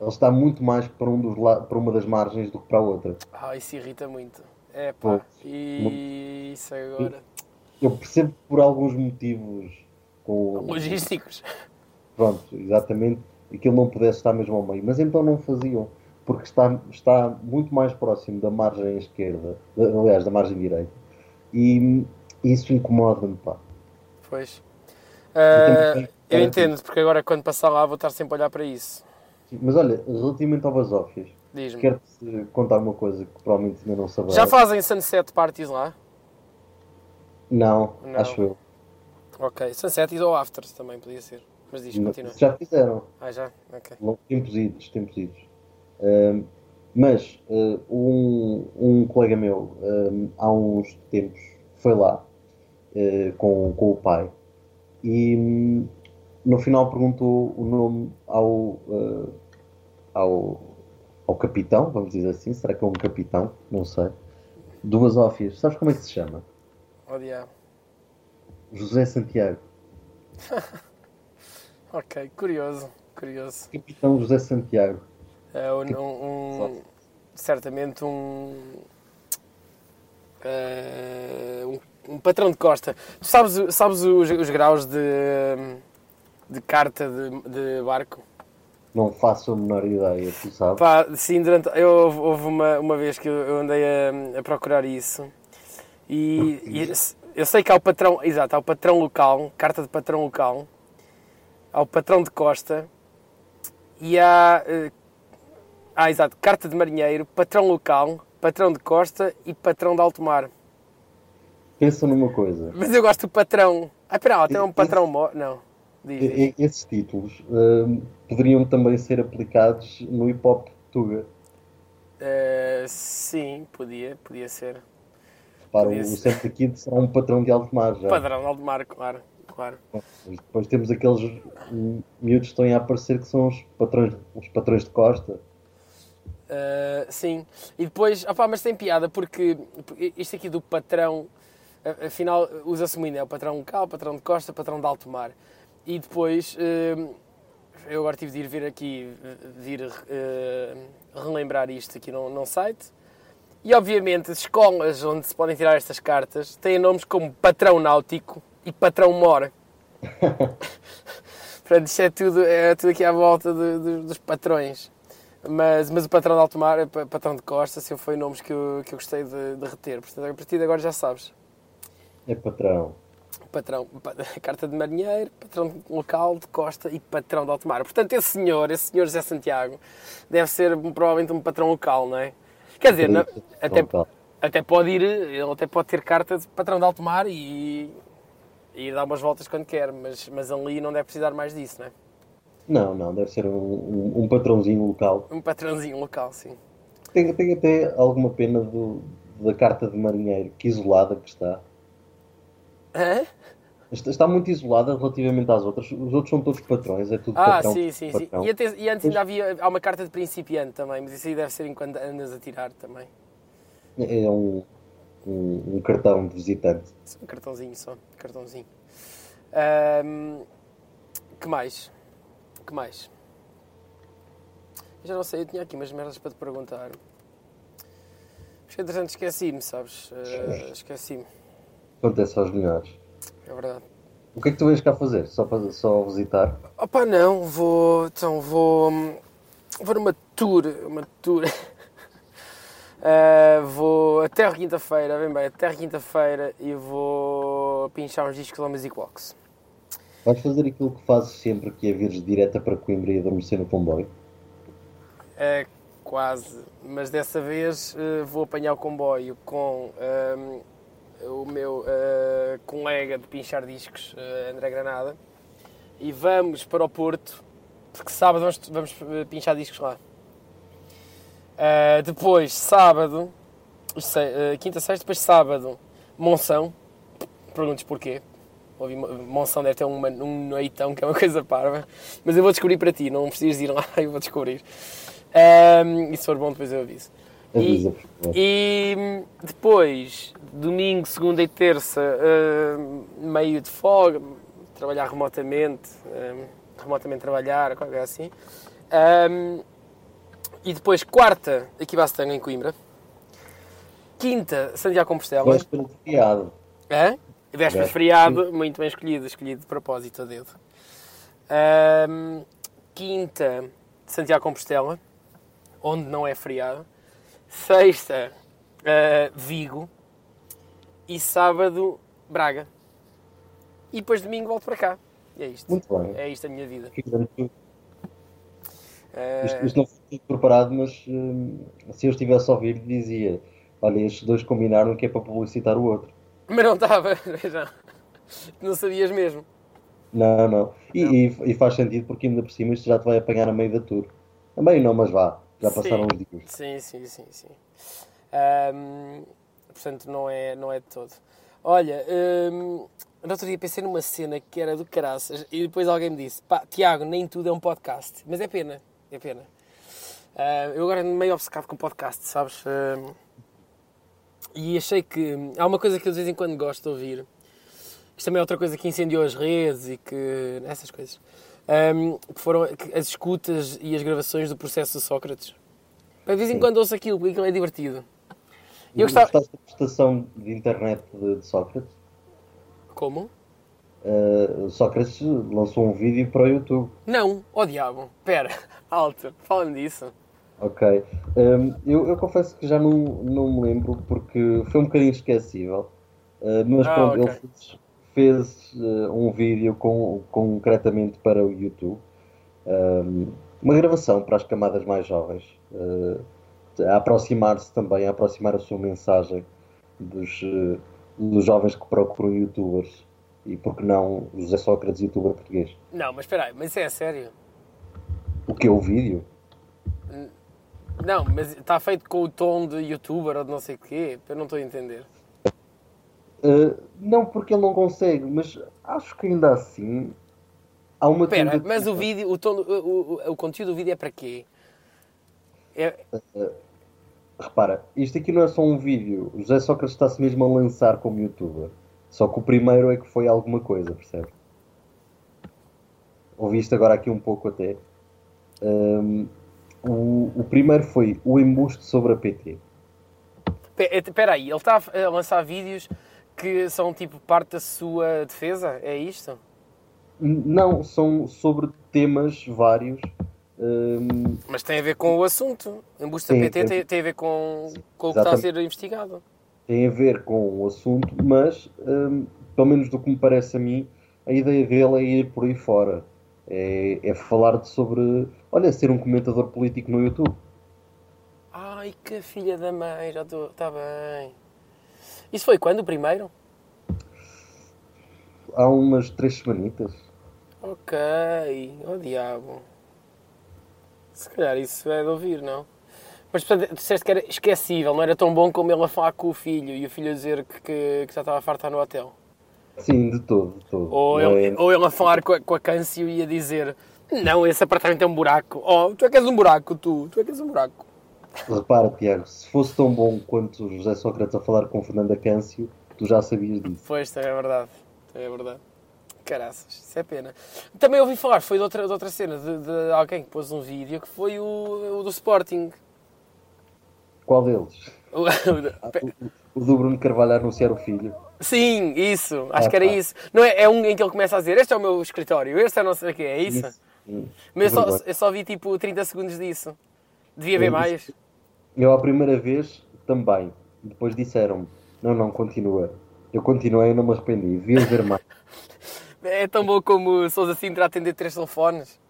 Speaker 3: Ele está muito mais para, um dos para uma das margens do que para a outra.
Speaker 2: ah, isso irrita muito. É pá,
Speaker 3: Pois.
Speaker 2: e isso agora.
Speaker 3: Eu percebo por alguns motivos, com,
Speaker 2: Logísticos.
Speaker 3: pronto, exatamente, aquilo não pudesse estar mesmo ao meio, mas então não faziam, porque está, está muito mais próximo da margem esquerda, da- aliás, da margem direita, e isso incomoda-me, pá.
Speaker 2: Pois. Ah,
Speaker 3: tenho-
Speaker 2: eu entendo, porque agora quando passar lá vou estar sempre a olhar para isso.
Speaker 3: Mas olha, relativamente ao Basófias, quero-te contar uma coisa que provavelmente ainda não saberás.
Speaker 2: Já fazem sunset parties lá?
Speaker 3: Não,
Speaker 2: Não.
Speaker 3: acho eu.
Speaker 2: Ok. Sunset ou afters também podia ser. Mas diz, continua.
Speaker 3: Já fizeram.
Speaker 2: Ah, já? Ok.
Speaker 3: Tempos idos, tempos idos. Mas ah, um, um colega meu, ahm, há uns tempos, foi lá ah, com, com o pai e hum, no final perguntou o nome ao, ah, ao, ao capitão, vamos dizer assim, será que é um capitão? Não sei. Do Basófias. Sabes como é que se chama?
Speaker 2: Oh, diabo.
Speaker 3: José Santiago.
Speaker 2: Ok, curioso. Curioso.
Speaker 3: Capitão José Santiago.
Speaker 2: É um, um- certamente um, eh, um, um patrão de costa. Tu sabes, sabes os, os graus de, de carta de, de barco?
Speaker 3: Não faço a menor ideia, tu sabes.
Speaker 2: Pá, sim, durante, eu, houve- uma, uma vez que eu eu andei a, a procurar isso e, e eu sei que há o patrão, exato, há o patrão local, carta de patrão local, há o patrão de costa e há, eh, ah, exato, carta de marinheiro, patrão local, patrão de costa e patrão de alto mar.
Speaker 3: Pensa numa coisa.
Speaker 2: Mas eu gosto do patrão. Ah, espera, lá, tem um patrão mor... Não, diz, diz.
Speaker 3: Esses títulos hum, poderiam também ser aplicados no hip hop Tuga.
Speaker 2: Eh, sim, podia, podia ser.
Speaker 3: Para o
Speaker 2: Podia ser.
Speaker 3: Santa Kid será um patrão de alto mar já.
Speaker 2: Padrão de alto mar, claro, claro.
Speaker 3: Mas Depois temos aqueles miúdos que estão a aparecer que são os patrões, os patrões de costa.
Speaker 2: Uh, sim, e depois, opá, mas tem piada porque isto aqui do patrão, afinal, usa-se muito, é o patrão local, patrão de costa, patrão de alto mar. E depois, uh, eu agora tive de ir vir aqui, vir uh, relembrar isto aqui num site. E obviamente, as escolas onde se podem tirar estas cartas têm nomes como patrão náutico e patrão mora. Portanto, isto é tudo, é tudo aqui à volta de- de- dos patrões. Mas, mas o patrão de alto mar, pa- patrão de costa, assim, foi nomes que eu, que eu gostei de, de reter. Portanto, a partir de agora já sabes.
Speaker 3: É patrão.
Speaker 2: Patrão, pa- carta de marinheiro, patrão local de costa e patrão de alto mar. Portanto, esse senhor, esse senhor José Santiago, deve ser provavelmente um patrão local, não é? Quer dizer, não- até, até pode ir, ele até pode ter carta de patrão de alto mar e, e ir dar umas voltas quando quer, mas, mas ali não deve precisar mais disso, não é?
Speaker 3: Não, não, deve ser um, um, um patrãozinho local.
Speaker 2: Um patrãozinho local, sim.
Speaker 3: Tenho, tenho até alguma pena do, da carta de marinheiro, que isolada que está.
Speaker 2: Hã?
Speaker 3: Está, muito isolada relativamente às outras. Os outros são todos patrões, é tudo
Speaker 2: Ah,
Speaker 3: patrão.
Speaker 2: sim, sim, sim.
Speaker 3: patrão.
Speaker 2: E, até- e antes ainda havia há uma carta de principiante também, mas isso aí deve ser enquanto andas a tirar também.
Speaker 3: É um, um, um cartão de visitante.
Speaker 2: Um cartãozinho só, cartãozinho. Ahm, que mais? Que mais? Eu já não sei, eu tinha aqui umas merdas para te perguntar. Mas entretanto esqueci-me, sabes? Ah, esqueci-me,
Speaker 3: Acontece aos melhores.
Speaker 2: é verdade.
Speaker 3: O que é que tu vens cá fazer? Só para só visitar?
Speaker 2: Opa, não, vou. Então, vou. Vou numa tour. Uma tour. Ah, vou até quinta-feira, bem bem, até quinta-feira e vou pinchar uns discos ao Music Box.
Speaker 3: Vais fazer aquilo que fazes sempre, que é vires direta para Coimbra e adormecer no comboio?
Speaker 2: É quase, mas dessa vez eh, vou apanhar o comboio com ahm, o meu eh, colega de pinchar discos, André Granada, e vamos para o Porto, porque sábado vamos, vamos pinchar discos lá. Eh, depois, sábado, eh, quinta, sexta, depois sábado, Monção. Perguntes porquê. Ouvi, Monção deve ter uma, um noitão que é uma coisa parva, mas eu vou descobrir para ti, não precisas ir lá, eu vou descobrir. Ehm, e se for bom, depois eu aviso. E, e depois, domingo, segunda e terça, hum, meio de folga, trabalhar remotamente, hum, remotamente trabalhar, qualquer assim. Hum, e depois, quarta, aqui Bastanga, em Coimbra. Quinta, Santiago Compostela.
Speaker 3: Véspera de feriado.
Speaker 2: Hã? Véspera de feriado, muito bem escolhido, escolhido de propósito a dedo. Ahm, quinta, Santiago Compostela, onde não é feriado. Sexta, ah, Vigo. E sábado, Braga. E depois domingo volto para cá. E é isto.
Speaker 3: Muito bem.
Speaker 2: É isto a minha vida. Ah,
Speaker 3: Isto, isto não tudo preparado, mas hum, se eu estivesse a ouvir, dizia: Olha, estes dois combinaram que é para publicitar o outro.
Speaker 2: mas não estava, já. Não sabias mesmo.
Speaker 3: Não, não. E, e- e faz sentido porque ainda por cima isto já te vai apanhar a meio da tour. A meio não, mas vá. Já passaram
Speaker 2: Sim.
Speaker 3: os dias.
Speaker 2: Sim, sim, sim, sim. Ahm, portanto, não é, não é de todo. Olha, hum, no outro dia pensei numa cena que era do caraças e depois alguém me disse: pá, Tiago, nem tudo é um podcast. Mas é pena, é pena. Ah, eu agora ando meio obcecado com podcast, sabes? Ahm, e achei que há uma coisa que eu de vez em quando gosto de ouvir. Isto também é outra coisa que incendiou as redes e que. essas coisas. Ahm, que foram as escutas e as gravações do processo de Sócrates. De vez em quando ouço aquilo, porque aquilo é divertido. E eu gostava.
Speaker 3: Gostaste da prestação de internet de, de Sócrates?
Speaker 2: Como?
Speaker 3: Uh, Sócrates lançou um vídeo para o YouTube.
Speaker 2: Não, ó diabo. Pera, alto, fala-me disso.
Speaker 3: Ok. Um, eu, eu confesso que já não, não me lembro porque foi um bocadinho esquecível. Uh, mas
Speaker 2: Ah,
Speaker 3: pronto,
Speaker 2: ok.
Speaker 3: ele fez, fez, uh, um vídeo com, concretamente para o YouTube. Um, uma gravação para as camadas mais jovens. a aproximar-se também, a aproximar a sua mensagem dos, dos jovens que procuram youtubers. E porque não José Sócrates, youtuber português.
Speaker 2: Não, mas espera aí, mas isso é sério?
Speaker 3: O que é o vídeo?
Speaker 2: Não, mas está feito com o tom de youtuber ou de não sei o quê? Eu não estou a entender.
Speaker 3: Uh, não porque ele não consegue, mas acho que ainda assim há uma tentativa-
Speaker 2: mas o vídeo, o, tom, o, o, o conteúdo do vídeo é para quê? É,
Speaker 3: Repara, isto aqui não é só um vídeo. O José Sócrates está-se mesmo a lançar como youtuber. Só que o primeiro é que foi alguma coisa, percebe? Ouvi isto agora aqui um pouco até. Um, o, o primeiro foi o embuste sobre a PT.
Speaker 2: Pe- Espera aí, ele está a lançar vídeos que são tipo parte da sua defesa? É isto?
Speaker 3: Não, são sobre temas vários. um,
Speaker 2: Mas tem a ver com o assunto. Embuste da PT
Speaker 3: tem-
Speaker 2: tem, a ver com, com o que está a ser investigado.
Speaker 3: Tem a ver com o assunto, mas, hum, pelo menos do que me parece a mim, a ideia dele é ir por aí fora. É, é falar de sobre, olha, ser um comentador político no YouTube.
Speaker 2: Ai, que filha da mãe, já estou. Está bem. Isso foi quando? O primeiro?
Speaker 3: Há umas três semanitas.
Speaker 2: Ok, oh diabo. Se calhar isso é de ouvir, não? Mas portanto, disseste que era esquecível, não era tão bom como ele a falar com o filho e o filho a dizer que, que, que já estava estar no hotel.
Speaker 3: Sim, de todo, de todo.
Speaker 2: Ou ele,
Speaker 3: é-
Speaker 2: ou ele a falar com a, com a Câncio e a dizer Não, esse apartamento é um buraco. Oh, tu é que és um buraco, tu. Tu é que és um buraco.
Speaker 3: Repara, Tiago, se fosse tão bom quanto o José Sócrates a falar com Fernanda Câncio, tu já sabias disso.
Speaker 2: Pois, é verdade. É verdade. Caraças, isso é pena. Também ouvi falar, foi de outra, de outra cena, de, de alguém que pôs um vídeo que foi o, o do Sporting.
Speaker 3: Qual deles?
Speaker 2: O-
Speaker 3: Ah, O, o do Bruno Carvalho a anunciar o filho.
Speaker 2: Sim, isso, acho que era
Speaker 3: Ah, tá.
Speaker 2: isso. Não é, é um em que ele começa a dizer: Este é o meu escritório, este é não sei o quê, é isso?
Speaker 3: Hum,
Speaker 2: Mas eu só,
Speaker 3: verdade.
Speaker 2: eu só vi tipo 30 segundos disso. Devia ver
Speaker 3: É
Speaker 2: mais.
Speaker 3: Eu, à primeira vez, também. Depois disseram-me: não, não, continua. Eu continuei e não me arrependi. Devias ver mais.
Speaker 2: É tão bom como Sousa Sintra a atender três telefones.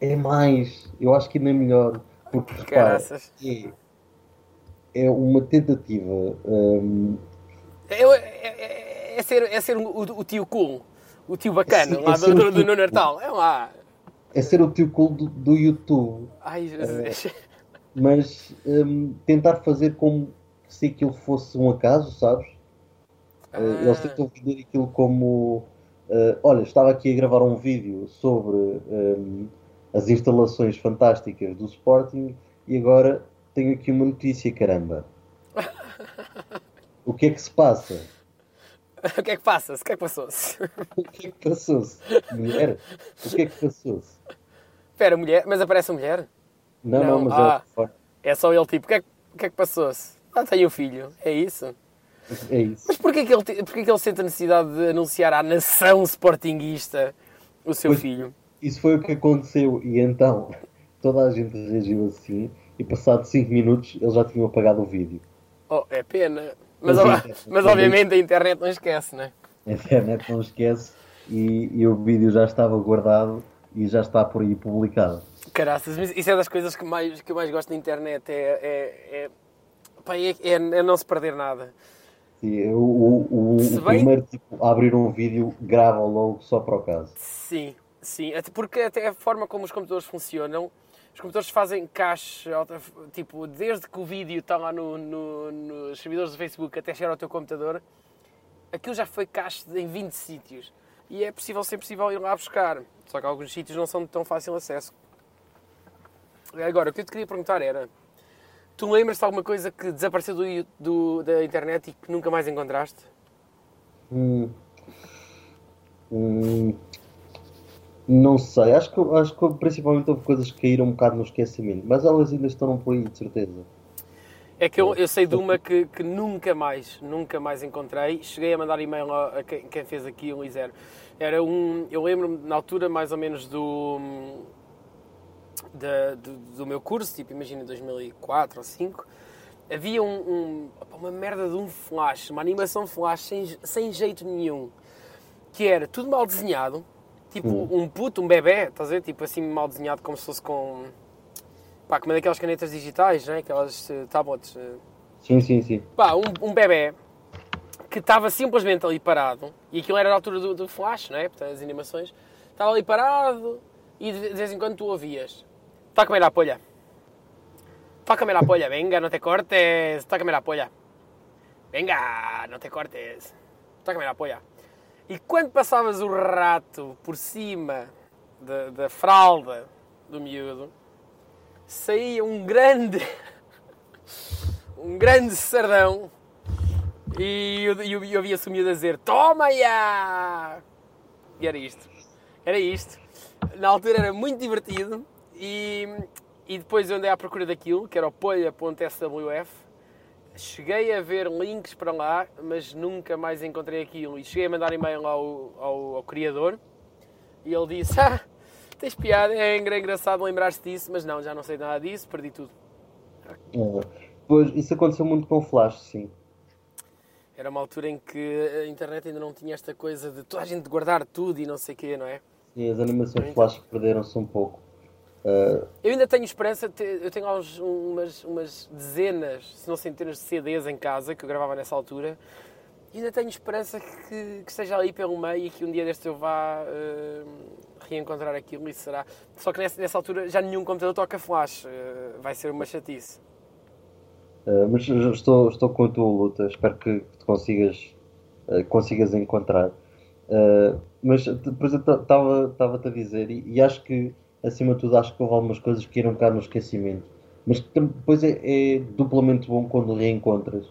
Speaker 3: É mais. Eu acho que ainda é melhor. Porque, repara,
Speaker 2: Caraças.
Speaker 3: é, é uma tentativa. hum,
Speaker 2: É, é ser, é ser o, o tio cool, o tio bacana lá
Speaker 3: é
Speaker 2: do, do, do Nuno Natal. É lá.
Speaker 3: É ser o tio cool do, do YouTube.
Speaker 2: Ai, Jesus.
Speaker 3: Mas hum, tentar fazer como se aquilo fosse um acaso, sabes? Eh, Eles
Speaker 2: Ah.
Speaker 3: tentam vender aquilo como eh, olha, estava aqui a gravar um vídeo sobre hum, as instalações fantásticas do Sporting e agora tenho aqui uma notícia, caramba. O que é que se passa?
Speaker 2: O que é que passa-se? O que é que passou-se?
Speaker 3: O que é que passou-se? Mulher? O que é que passou-se?
Speaker 2: Espera, mulher? Mas aparece a mulher?
Speaker 3: Não,
Speaker 2: Não,
Speaker 3: não, mas
Speaker 2: ah.
Speaker 3: é,
Speaker 2: É só ele tipo, o que é, que- o que, é que passou-se? Ah, tem o filho. É isso?
Speaker 3: é isso.
Speaker 2: Mas porquê que ele, porquê que ele sente a necessidade de anunciar à nação sportinguista o seu
Speaker 3: Pois-
Speaker 2: filho?
Speaker 3: Isso foi o que aconteceu e então toda a gente reagiu assim e passado 5 minutos eles já tinham apagado o vídeo.
Speaker 2: Oh, é pena. Mas,
Speaker 3: Mas é-
Speaker 2: mas
Speaker 3: é
Speaker 2: obviamente a internet não esquece, né?
Speaker 3: A internet não esquece e, e o vídeo já estava guardado e já está por aí publicado.
Speaker 2: Caraças, isso é das coisas que, mais, que eu mais gosto na internet. É, é, é, é, é- é não se perder nada.
Speaker 3: E o, o, o,
Speaker 2: bem-
Speaker 3: primeiro tipo a abrir um vídeo grava logo só para o caso.
Speaker 2: Sim, sim. Até porque até a forma como os computadores funcionam, os computadores fazem cache, tipo, desde que o vídeo está lá no, no- nos servidores do Facebook até chegar ao teu computador, aquilo já foi cache em 20 sítios. E é possível, ser possível ir lá buscar. Só que alguns sítios não são de tão fácil acesso. Agora, o que eu te queria perguntar era: tu lembras-te de alguma coisa que desapareceu do, do- da internet e que nunca mais encontraste?
Speaker 3: Hum. Hum. Não sei, acho que, acho que principalmente houve coisas que caíram um bocado no esquecimento, mas elas ainda estão por aí, de certeza.
Speaker 2: É que eu, eu sei de uma que, que nunca mais, nunca mais encontrei. Cheguei a mandar e-mail a, quem, quem fez aquilo e zero. Era um, eu lembro-me na altura mais ou menos do, da- do, do meu curso, tipo imagina 2004 ou 2005, havia um, um- uma merda de um flash, uma animação flash sem, sem jeito nenhum, que era tudo mal desenhado, tipo um puto, um bebê, estás a ver? Tipo assim mal desenhado como se fosse com... Pá, como é daquelas canetas digitais, né? aquelas eh, tablets. eh.
Speaker 3: Sim, sim, sim.
Speaker 2: Pá, um, um bebê que estava simplesmente ali parado, e aquilo era da altura do, do flash, não é? Portanto, as animações. Estava ali parado e de, de vez em quando tu ouvias: Tócame la polla. Tócame la polla, venga, no te cortes. Tócame la polla. Venga, no te cortes. Tócame la polla. E quando passavas o rato por cima da, da fralda do miúdo, saía um grande um grande sardão e eu, eu, eu via-se o miúdo a dizer Toma-ya! E era isto. Era isto. Na altura era muito divertido e, e depois eu andei à procura daquilo, que era o polha.swf. Cheguei a ver links para lá, mas nunca mais encontrei aquilo. E cheguei a mandar e-mail ao, ao, ao criador e ele disse: Ah, tens piada, é engra- engraçado lembrar-se disso, mas não, já não sei nada disso, perdi tudo.
Speaker 3: É. Pois, isso aconteceu muito com Flash, sim.
Speaker 2: Era uma altura em que a internet ainda não tinha esta coisa de toda a gente guardar tudo e não sei o quê, não é?
Speaker 3: E as animações Flash perderam-se um pouco.
Speaker 2: Eu ainda tenho esperança, eu tenho uns- umas, umas dezenas, se não centenas de CDs em casa que eu gravava nessa altura e ainda tenho esperança que, que esteja ali pelo meio e que um dia deste eu vá eh, reencontrar aquilo e será. Só que nessa, nessa altura já nenhum computador toca flash, eh, vai ser uma chatice.
Speaker 3: ah, mas estou, estou com a tua luta, espero que te consigas, ah, consigas encontrar. Mas depois eu estava-te a dizer, e, e acho que, acima de tudo, acho que houve algumas coisas que iram cá no esquecimento. Mas que depois é, é duplamente bom quando reencontras.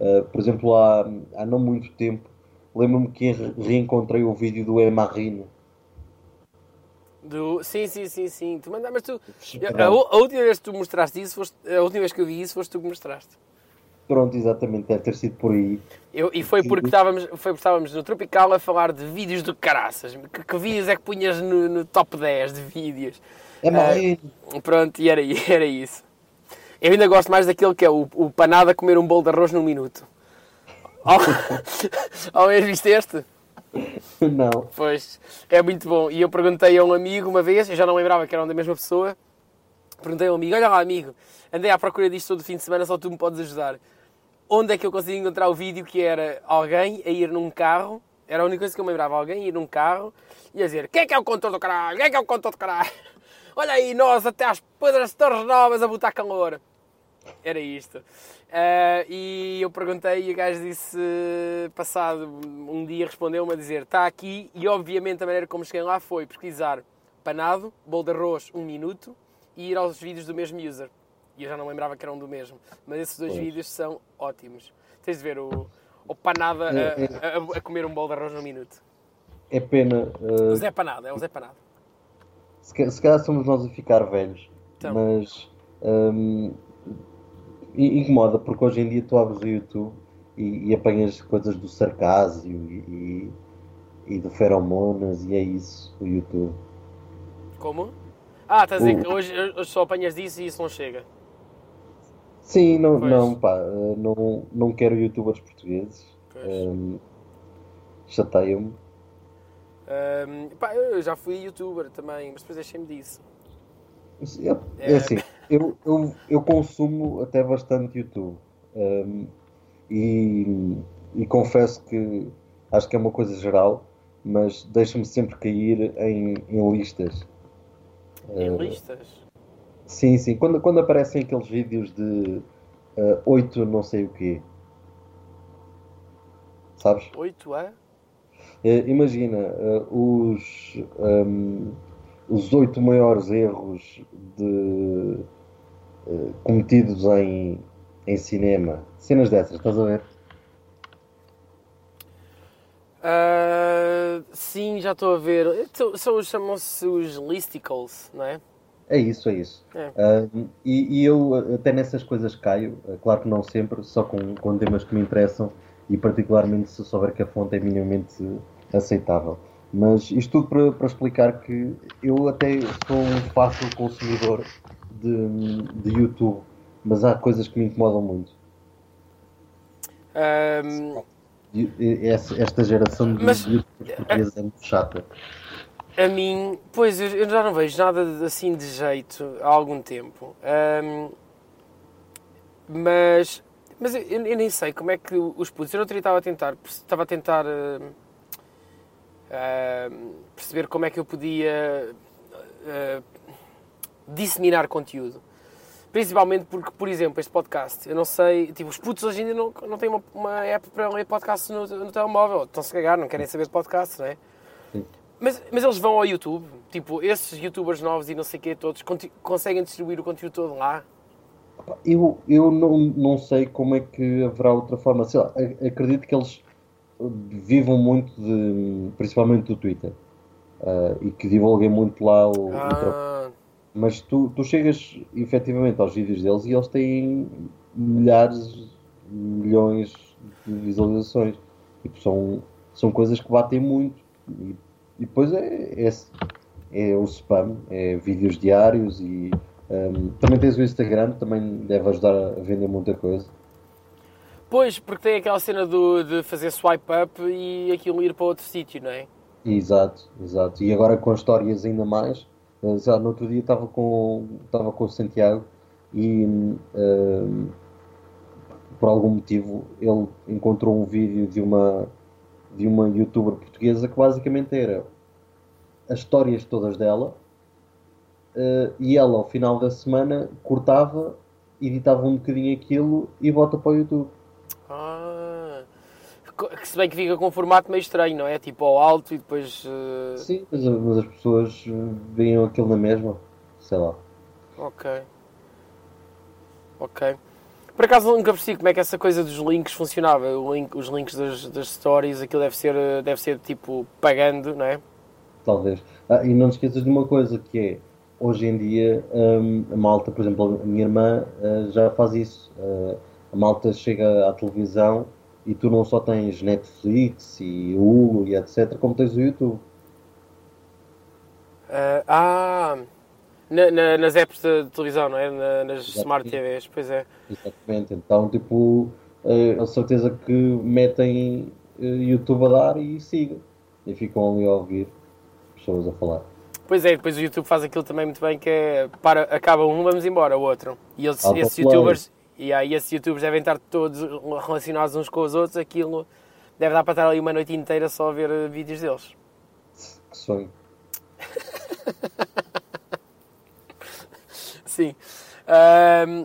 Speaker 3: Ah, por exemplo, há, há não muito tempo, lembro-me que re- reencontrei o vídeo do Emarino.
Speaker 2: Do... Sim, sim, sim, sim. Tu manda... Mas tu. A, a última vez que tu mostraste isso, foste... a última vez que eu vi isso, foste tu que mostraste.
Speaker 3: Pronto, exatamente, deve ter sido por aí.
Speaker 2: Eu, e foi porque estávamos, foi porque estávamos no Tropical a falar de vídeos do caraças. Que, que vídeos é que punhas no, no top 10 de vídeos?
Speaker 3: Emarino!
Speaker 2: Pronto, e era, era isso. Eu ainda gosto mais daquele que é o, o panada comer um bolo de arroz num minuto. Ao, ao ver viste este?
Speaker 3: Não.
Speaker 2: Pois, é muito bom. E eu perguntei a um amigo uma vez, eu já não lembrava que eram da mesma pessoa, perguntei a um amigo, olha lá amigo, andei à procura disto todo o fim de semana, só tu me podes ajudar. Onde é que eu consegui encontrar o vídeo que era alguém a ir num carro, era a única coisa que eu me lembrava, alguém ir num carro e a dizer quem é que é o condutor do caralho, quem é que é o condutor do caralho? Olha aí, nós até às pedras Torres Novas a botar calor. Era isto. Uh, e eu perguntei e o gajo disse, passado um dia, respondeu-me a dizer: está aqui. E obviamente a maneira como cheguei lá foi pesquisar panado, bolo de arroz, um minuto e ir aos vídeos do mesmo user. E eu já não lembrava que eram do mesmo. Mas esses dois
Speaker 3: Pois.
Speaker 2: vídeos são ótimos. Tens de ver o, o panado a,
Speaker 3: É,
Speaker 2: a- a comer um bolo de arroz num minuto.
Speaker 3: É pena.
Speaker 2: O
Speaker 3: uh,
Speaker 2: Zé Panado, é o Zé Panado.
Speaker 3: se, se calhar somos nós a ficar velhos,
Speaker 2: Então.
Speaker 3: mas um, i- incomoda porque hoje em dia tu abres o YouTube e, e apanhas coisas do sarcasmo e, e, e do feromonas e é isso, o YouTube.
Speaker 2: Como? Ah, estás a dizer que hoje, hoje só apanhas disso e isso não chega.
Speaker 3: Sim, não,
Speaker 2: Pois.
Speaker 3: não, pá, uh, não, não quero youtubers portugueses. Um, Chateia-me.
Speaker 2: Ahm, pá, eu já fui youtuber também, mas depois deixei-me disso.
Speaker 3: É, é assim, eu, eu, eu consumo até bastante YouTube um, e, e confesso que acho que é uma coisa geral, mas deixa-me sempre cair em, em listas.
Speaker 2: Em
Speaker 3: Uh,
Speaker 2: listas?
Speaker 3: Sim, sim, quando, quando aparecem aqueles vídeos de uh, 8 não sei o quê, sabes?
Speaker 2: 8 a?
Speaker 3: Eh, imagina eh, os, ehm, os oito maiores erros de, eh, cometidos em, em cinema. Cenas dessas, estás a ver?
Speaker 2: Ah, sim, já estou a ver. Então, São, os- chamam-se os listicles, não é?
Speaker 3: É isso, é isso.
Speaker 2: É.
Speaker 3: Ehm, e, e eu até nessas coisas caio, eh, claro que não sempre, só com, com temas que me interessam e particularmente se souber que a fonte é minimamente aceitável. Mas isto tudo para, para explicar que eu até sou um fácil consumidor de, de YouTube, mas há coisas que me incomodam muito. Essa- Esta geração de
Speaker 2: Mas-
Speaker 3: youtubers portugueses é muito chata.
Speaker 2: A mim, pois, eu, já não vejo nada assim de jeito há algum tempo. Ahm, mas mas eu, eu nem sei como é que os putos. Eu não estava a tentar, estava a tentar ah, ah, perceber como é que eu podia ah, disseminar conteúdo. Principalmente porque, por exemplo, este podcast, eu não sei, tipo, os putos hoje ainda não, não têm uma, uma app para ler podcasts no, no telemóvel, estão-se a cagar, não querem saber de podcasts, não é? Mas, mas eles vão ao YouTube, tipo, esses youtubers novos e não sei o quê, todos, conseguem distribuir o conteúdo todo lá.
Speaker 3: Eu, eu não, não sei como é que haverá outra forma. Sei lá, acredito que eles vivam muito de, principalmente do Twitter. ah, e que divulguem muito lá o, o trabalho.
Speaker 2: Ah,
Speaker 3: Mas tu, tu chegas efetivamente aos vídeos deles e eles têm milhares, milhões de visualizações. Tipo, são, são coisas que batem muito. E, e depois é, é, é o spam, é vídeos diários e hum, também tens o Instagram, também deve ajudar a vender muita coisa.
Speaker 2: pois, porque tem aquela cena do, de fazer swipe up e aquilo ir para outro sítio, não é?
Speaker 3: Exato, exato. E agora com as histórias ainda mais. eh, lá, no outro dia estava com, estava com o Santiago e hum, por algum motivo ele encontrou um vídeo de uma, de uma youtuber portuguesa que basicamente era as histórias todas dela eh, e ela ao final da semana cortava, editava um bocadinho aquilo e bota para o YouTube.
Speaker 2: Ah, que se bem que fica com um formato meio estranho, não é? Tipo ao alto e depois. eh,
Speaker 3: Sim, mas, mas as pessoas veem aquilo na mesma, sei lá.
Speaker 2: Ok. Ok. Por acaso nunca percebi como é que essa coisa dos links funcionava. Link- os links das, das stories, aquilo deve ser, eh, deve ser tipo pagando, não é?
Speaker 3: Talvez. Ah, e não te esqueças de uma coisa que é, hoje em dia, hum, a malta, por exemplo, a minha irmã ah, já faz isso. Ah, a malta chega à televisão e tu não só tens Netflix e Hulu e etc, como tens o YouTube.
Speaker 2: Ah, ah, na- na- nas apps de, televisão, não é? Na- nas
Speaker 3: Exato.
Speaker 2: Smart TVs, pois é.
Speaker 3: Exatamente. Então, tipo, a certeza que metem ah, YouTube a dar e sigam. E ficam ali a ouvir pessoas a falar.
Speaker 2: Pois é, depois o YouTube faz aquilo também muito bem, que é para, acaba um, vamos embora, o outro. E eles, esses youtubers, E aí esses youtubers devem estar todos relacionados uns com os outros, aquilo deve dar para estar ali uma noite inteira só a ver eh, vídeos deles.
Speaker 3: Que sonho.
Speaker 2: Sim. Ahm,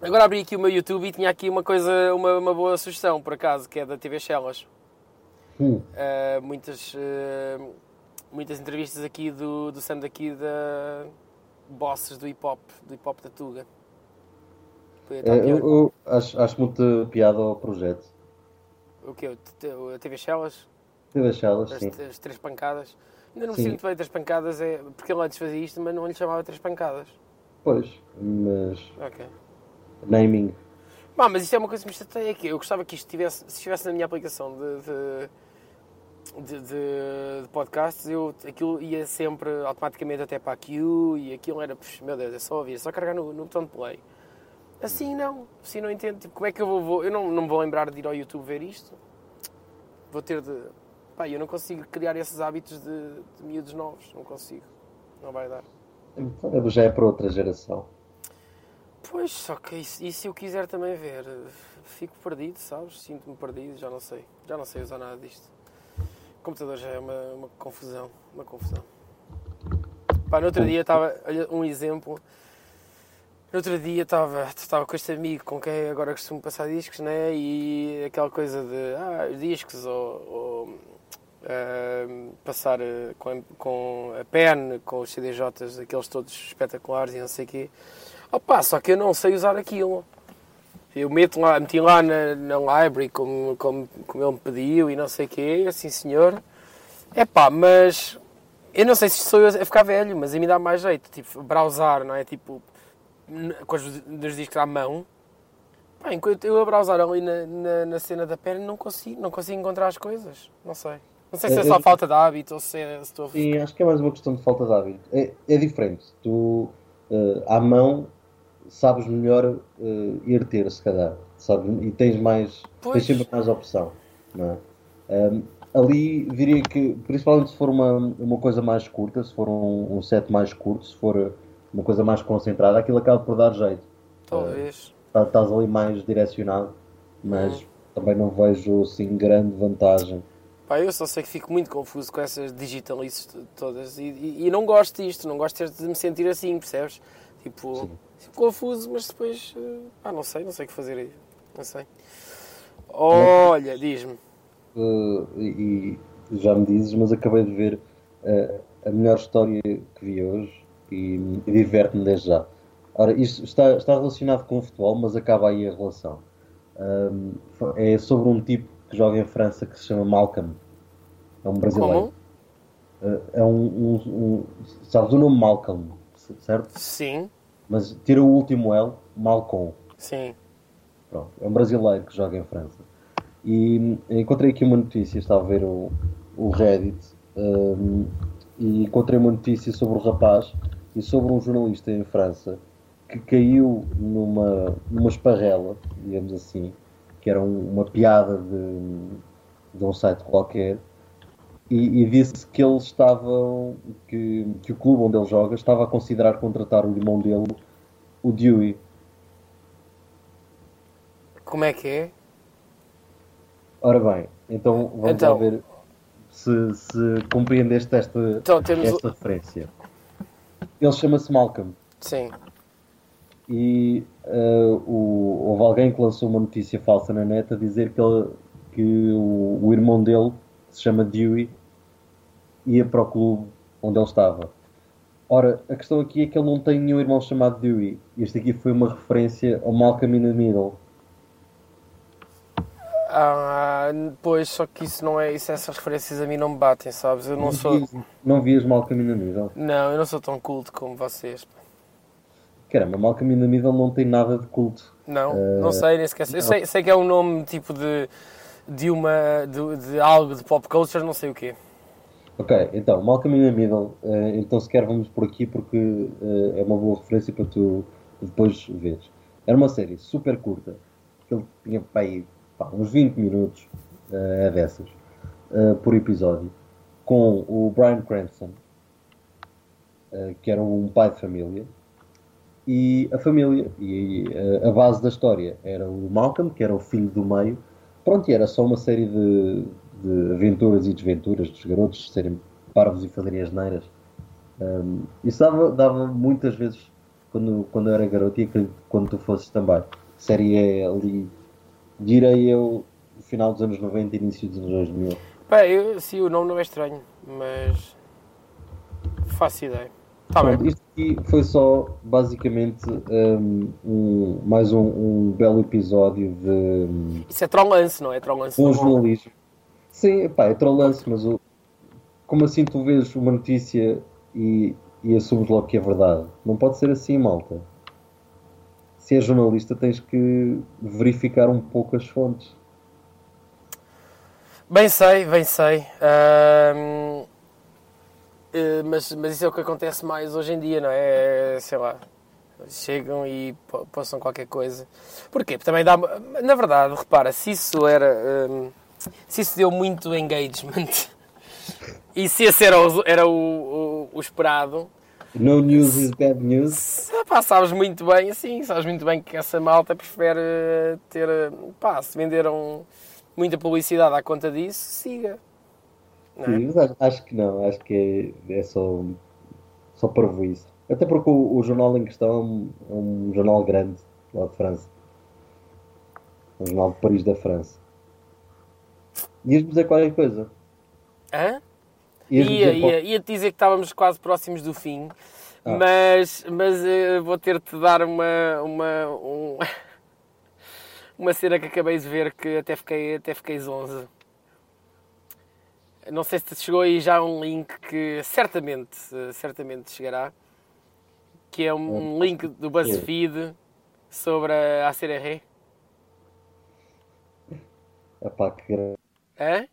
Speaker 2: agora abri aqui o meu YouTube e tinha aqui uma coisa, uma, uma boa sugestão, por acaso, que é da TV Shellas.
Speaker 3: Hum,
Speaker 2: Uh, muitas, uh, muitas entrevistas aqui do, do Sam daqui da bosses do hip hop, do hip hop da Tuga.
Speaker 3: É, eu, eu acho, acho muito piada ao projeto.
Speaker 2: O que? A TV Shellas?
Speaker 3: De deixá-las,
Speaker 2: As,
Speaker 3: sim.
Speaker 2: as três pancadas? Ainda não me sinto bem três pancadas, é, porque ele antes fazia isto, mas não lhe chamava três pancadas.
Speaker 3: Pois, mas
Speaker 2: Ok.
Speaker 3: naming.
Speaker 2: Bah, mas isto é uma coisa que me chateia aqui. Eu gostava que isto tivesse, se estivesse na minha aplicação de, de, de, de- podcasts, eu, aquilo ia sempre automaticamente até para a queue e aquilo era, pux, meu Deus, é só ouvir, é só carregar no, no botão de play. Assim não, assim não entendo. Tipo, como é que eu vou, vou- eu não, não me vou lembrar de ir ao YouTube ver isto? Vou ter de. Pá, eu não consigo criar esses hábitos de, de miúdos novos, não consigo. Não vai dar.
Speaker 3: Já é para outra geração.
Speaker 2: Pois, só que e e se eu quiser também ver? Fico perdido, sabes? Sinto-me perdido, já não sei. Já não sei usar nada disto. O computador já é uma, uma confusão. Uma confusão. Pá, no outro dia estava. Olha, um exemplo. No outro dia estava, com este amigo com quem agora costumo passar discos, né? E aquela coisa de. Ah, os discos ou. ou passar eh, com, com a pen, com os CDJs, aqueles todos espetaculares e não sei o quê. Opa, só que eu não sei usar aquilo. Eu meto lá, meti lá na, na library como, como, como ele me pediu e não sei o quê, assim senhor. É pá, mas eu não sei se sou eu a ficar velho, mas a mim dá mais jeito, tipo, browsar, não é? Tipo, com os dos discos à mão. Pá, enquanto eu a browsar ali na, na, na cena da perna, não consigo, não consigo encontrar as coisas. Não sei. Não sei se é
Speaker 3: É,
Speaker 2: só
Speaker 3: eu-
Speaker 2: falta de hábito ou se, é, se estou
Speaker 3: Sim, acho que é mais uma questão de falta de hábito. É, é diferente. Tu, eh, à mão, sabes melhor eh, ir ter, se calhar. Sabes? E tens mais.
Speaker 2: Pois.
Speaker 3: Tens sempre mais opção. Não é? Ahm, ali diria que, principalmente se for uma, uma coisa mais curta, se for um, um set mais curto, se for uma coisa mais concentrada, aquilo acaba por dar jeito.
Speaker 2: Talvez.
Speaker 3: Tá- Estás ali mais direcionado, mas também não vejo assim grande vantagem.
Speaker 2: Pá, eu só sei que fico muito confuso com essas digitalices todas e, e- e não gosto disto, não gosto de me sentir assim, percebes? Tipo,
Speaker 3: Sim.
Speaker 2: fico confuso, mas depois, pá, não sei, não sei o que fazer aí, não sei. Olha, diz-me,
Speaker 3: Uh, e, e já me dizes, mas acabei de ver uh, a melhor história que vi hoje e, e diverte-me desde já. Ora, isto está, está relacionado com o futebol, mas acaba aí a relação. Um, é sobre um tipo que joga em França que se chama Malcolm. É um brasileiro.
Speaker 2: como?
Speaker 3: Uh, é um, um, um- Sabes o nome Malcolm, certo?
Speaker 2: Sim,
Speaker 3: Mas tira o último L, Malcolm.
Speaker 2: sim.
Speaker 3: Pronto, é um brasileiro que joga em França. E encontrei aqui uma notícia, estava a ver o, o Reddit, hum, e encontrei uma notícia sobre o rapaz e sobre um jornalista em França que caiu numa, numa esparrela, digamos assim, que era um- uma piada de, de um site qualquer, e, e disse que eles estavam, que, que o clube onde ele joga estava a considerar contratar o irmão dele, o Dewey.
Speaker 2: Como é que é?
Speaker 3: Ora bem, então vamos
Speaker 2: Então.
Speaker 3: ver se, se compreendeste esta,
Speaker 2: Então
Speaker 3: esta referência. Ele chama-se Malcolm
Speaker 2: sim,
Speaker 3: e eh, o, houve alguém que lançou uma notícia falsa na net a dizer que, ele, que o, o irmão dele, que se chama Dewey, ia para o clube onde ele estava. Ora, a questão aqui é que ele não tem nenhum irmão chamado Dewey. Este aqui foi uma referência ao Malcolm in the Middle.
Speaker 2: ah, pois, só que isso não é, isso, essas referências a mim não me batem, sabes? Eu não sou,
Speaker 3: vias, não vias Malcolm in the Middle?
Speaker 2: não, eu não sou tão culto como vocês.
Speaker 3: Caramba, Malcolm in the Middle não tem nada de culto.
Speaker 2: Não,
Speaker 3: Eh,
Speaker 2: não sei, nem sequer sei. Eu sei, sei que é um nome tipo de, de uma de, de algo de pop culture, não sei o quê.
Speaker 3: Ok, então, Malcolm in the Middle, eh, então sequer vamos por aqui porque eh, é uma boa referência para tu depois veres. Era uma série super curta, que ele tinha aí, pá, uns 20 minutos é dessas, por episódio, com o Brian Cranston, que era um pai de família, e a família. E eh, a base da história era o Malcolm, que era o filho do meio. Pronto, e era só uma série de, de aventuras e desventuras dos garotos serem parvos e fazerem as neiras. Um, isso dava, dava muitas vezes quando, quando eu era garoto e quando tu fosses também. Série é ali, direi eu, final dos anos 90 início dos anos 2000.
Speaker 2: Pá, eu, sim, o nome não é estranho, mas faço ideia. Tá
Speaker 3: Pronto, isto aqui foi só basicamente um, um- mais um, um belo episódio de
Speaker 2: Isso é trollance, não é? Trollance.
Speaker 3: um jornalismo. Sim, pá, é trollance, mas o, como assim tu vês uma notícia e, e assumes logo que é verdade? Não pode ser assim, malta. Se és jornalista, tens que verificar um pouco as fontes.
Speaker 2: Bem sei, bem sei. Mas, mas isso é o que acontece mais hoje em dia, não é? É, Sei lá. Chegam e po- postam qualquer coisa. Porquê? Porque também dá. Na verdade, repara, se isso era. ahm, se isso deu muito engagement e se esse era o, era o, o- o esperado,
Speaker 3: No news is bad news.
Speaker 2: pá, sabes muito bem, assim, sabes muito bem que essa malta prefere eh, ter. eh, Pá, se venderam muita publicidade à conta disso, siga. É?
Speaker 3: Sim, mas acho, que não, acho que é, é só, só para isso. Até porque o, o jornal em questão é um, é um jornal grande lá de França. Um jornal de Paris da França. Ias-me dizer qualquer coisa.
Speaker 2: Hã?
Speaker 3: Ias-me
Speaker 2: Ia,
Speaker 3: dizer qual-
Speaker 2: ia, ia te dizer que estávamos quase próximos do fim,
Speaker 3: Ah.
Speaker 2: mas, mas eh, vou ter-te dar uma, uma, um- uma cena que acabei de ver que até fiquei, até fiquei zonzo. Não sei se chegou aí já um link que certamente, certamente chegará, que é um, link do BuzzFeed sobre a ACRR.
Speaker 3: Epá, que grande.
Speaker 2: Hã?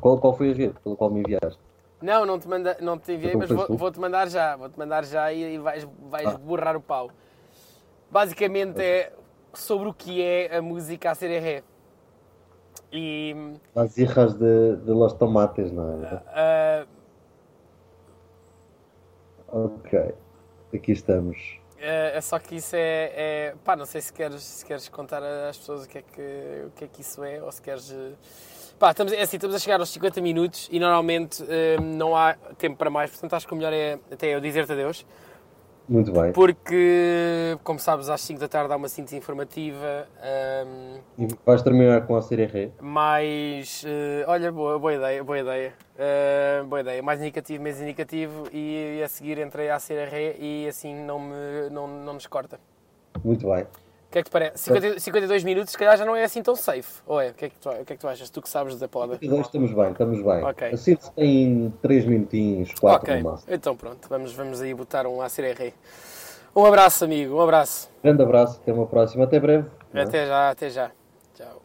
Speaker 3: Qual, qual foi a rede pela qual me enviaste?
Speaker 2: Não, não te, manda, não te enviei,
Speaker 3: Então
Speaker 2: mas
Speaker 3: foi
Speaker 2: vou- vou-te mandar já. Vou-te mandar já e, e vais, vais
Speaker 3: Ah.
Speaker 2: borrar o pau. Basicamente é sobre o que é a música a CRR. E
Speaker 3: As irras de, de los tomates, não é?
Speaker 2: ah,
Speaker 3: Ok. Aqui estamos.
Speaker 2: é, é só que isso é, é- Pá, não sei se queres, se queres contar às pessoas o que, é que, o que é que isso é ou se queres. Pá, estamos, é assim, estamos a chegar aos 50 minutos e normalmente eh, não há tempo para mais, portanto acho que o melhor é até eu dizer-te adeus.
Speaker 3: Muito bem.
Speaker 2: Porque, como sabes, às 5 da tarde há uma síntese informativa. ahm,
Speaker 3: E vais terminar com a CRR?
Speaker 2: mais. eh, olha, boa, boa ideia, boa ideia. Ah, boa ideia. Mais indicativo, menos indicativo. E, a seguir entrei à CRR e assim não, me, não, não nos corta.
Speaker 3: Muito bem.
Speaker 2: O que é que te parece? 50, 52 minutos, se calhar já não é assim tão safe. Ou é? O que é que tu, o que é que tu achas? Tu que sabes da poda.
Speaker 3: Os dois estamos bem, estamos bem.
Speaker 2: Ok.
Speaker 3: A síntese tem 3 minutinhos, 4
Speaker 2: ok,
Speaker 3: no máximo.
Speaker 2: então pronto, vamos, vamos aí botar um ACRR. Um abraço, amigo, um abraço.
Speaker 3: Grande abraço, até uma próxima, até breve. é?
Speaker 2: Até já, até já. Tchau.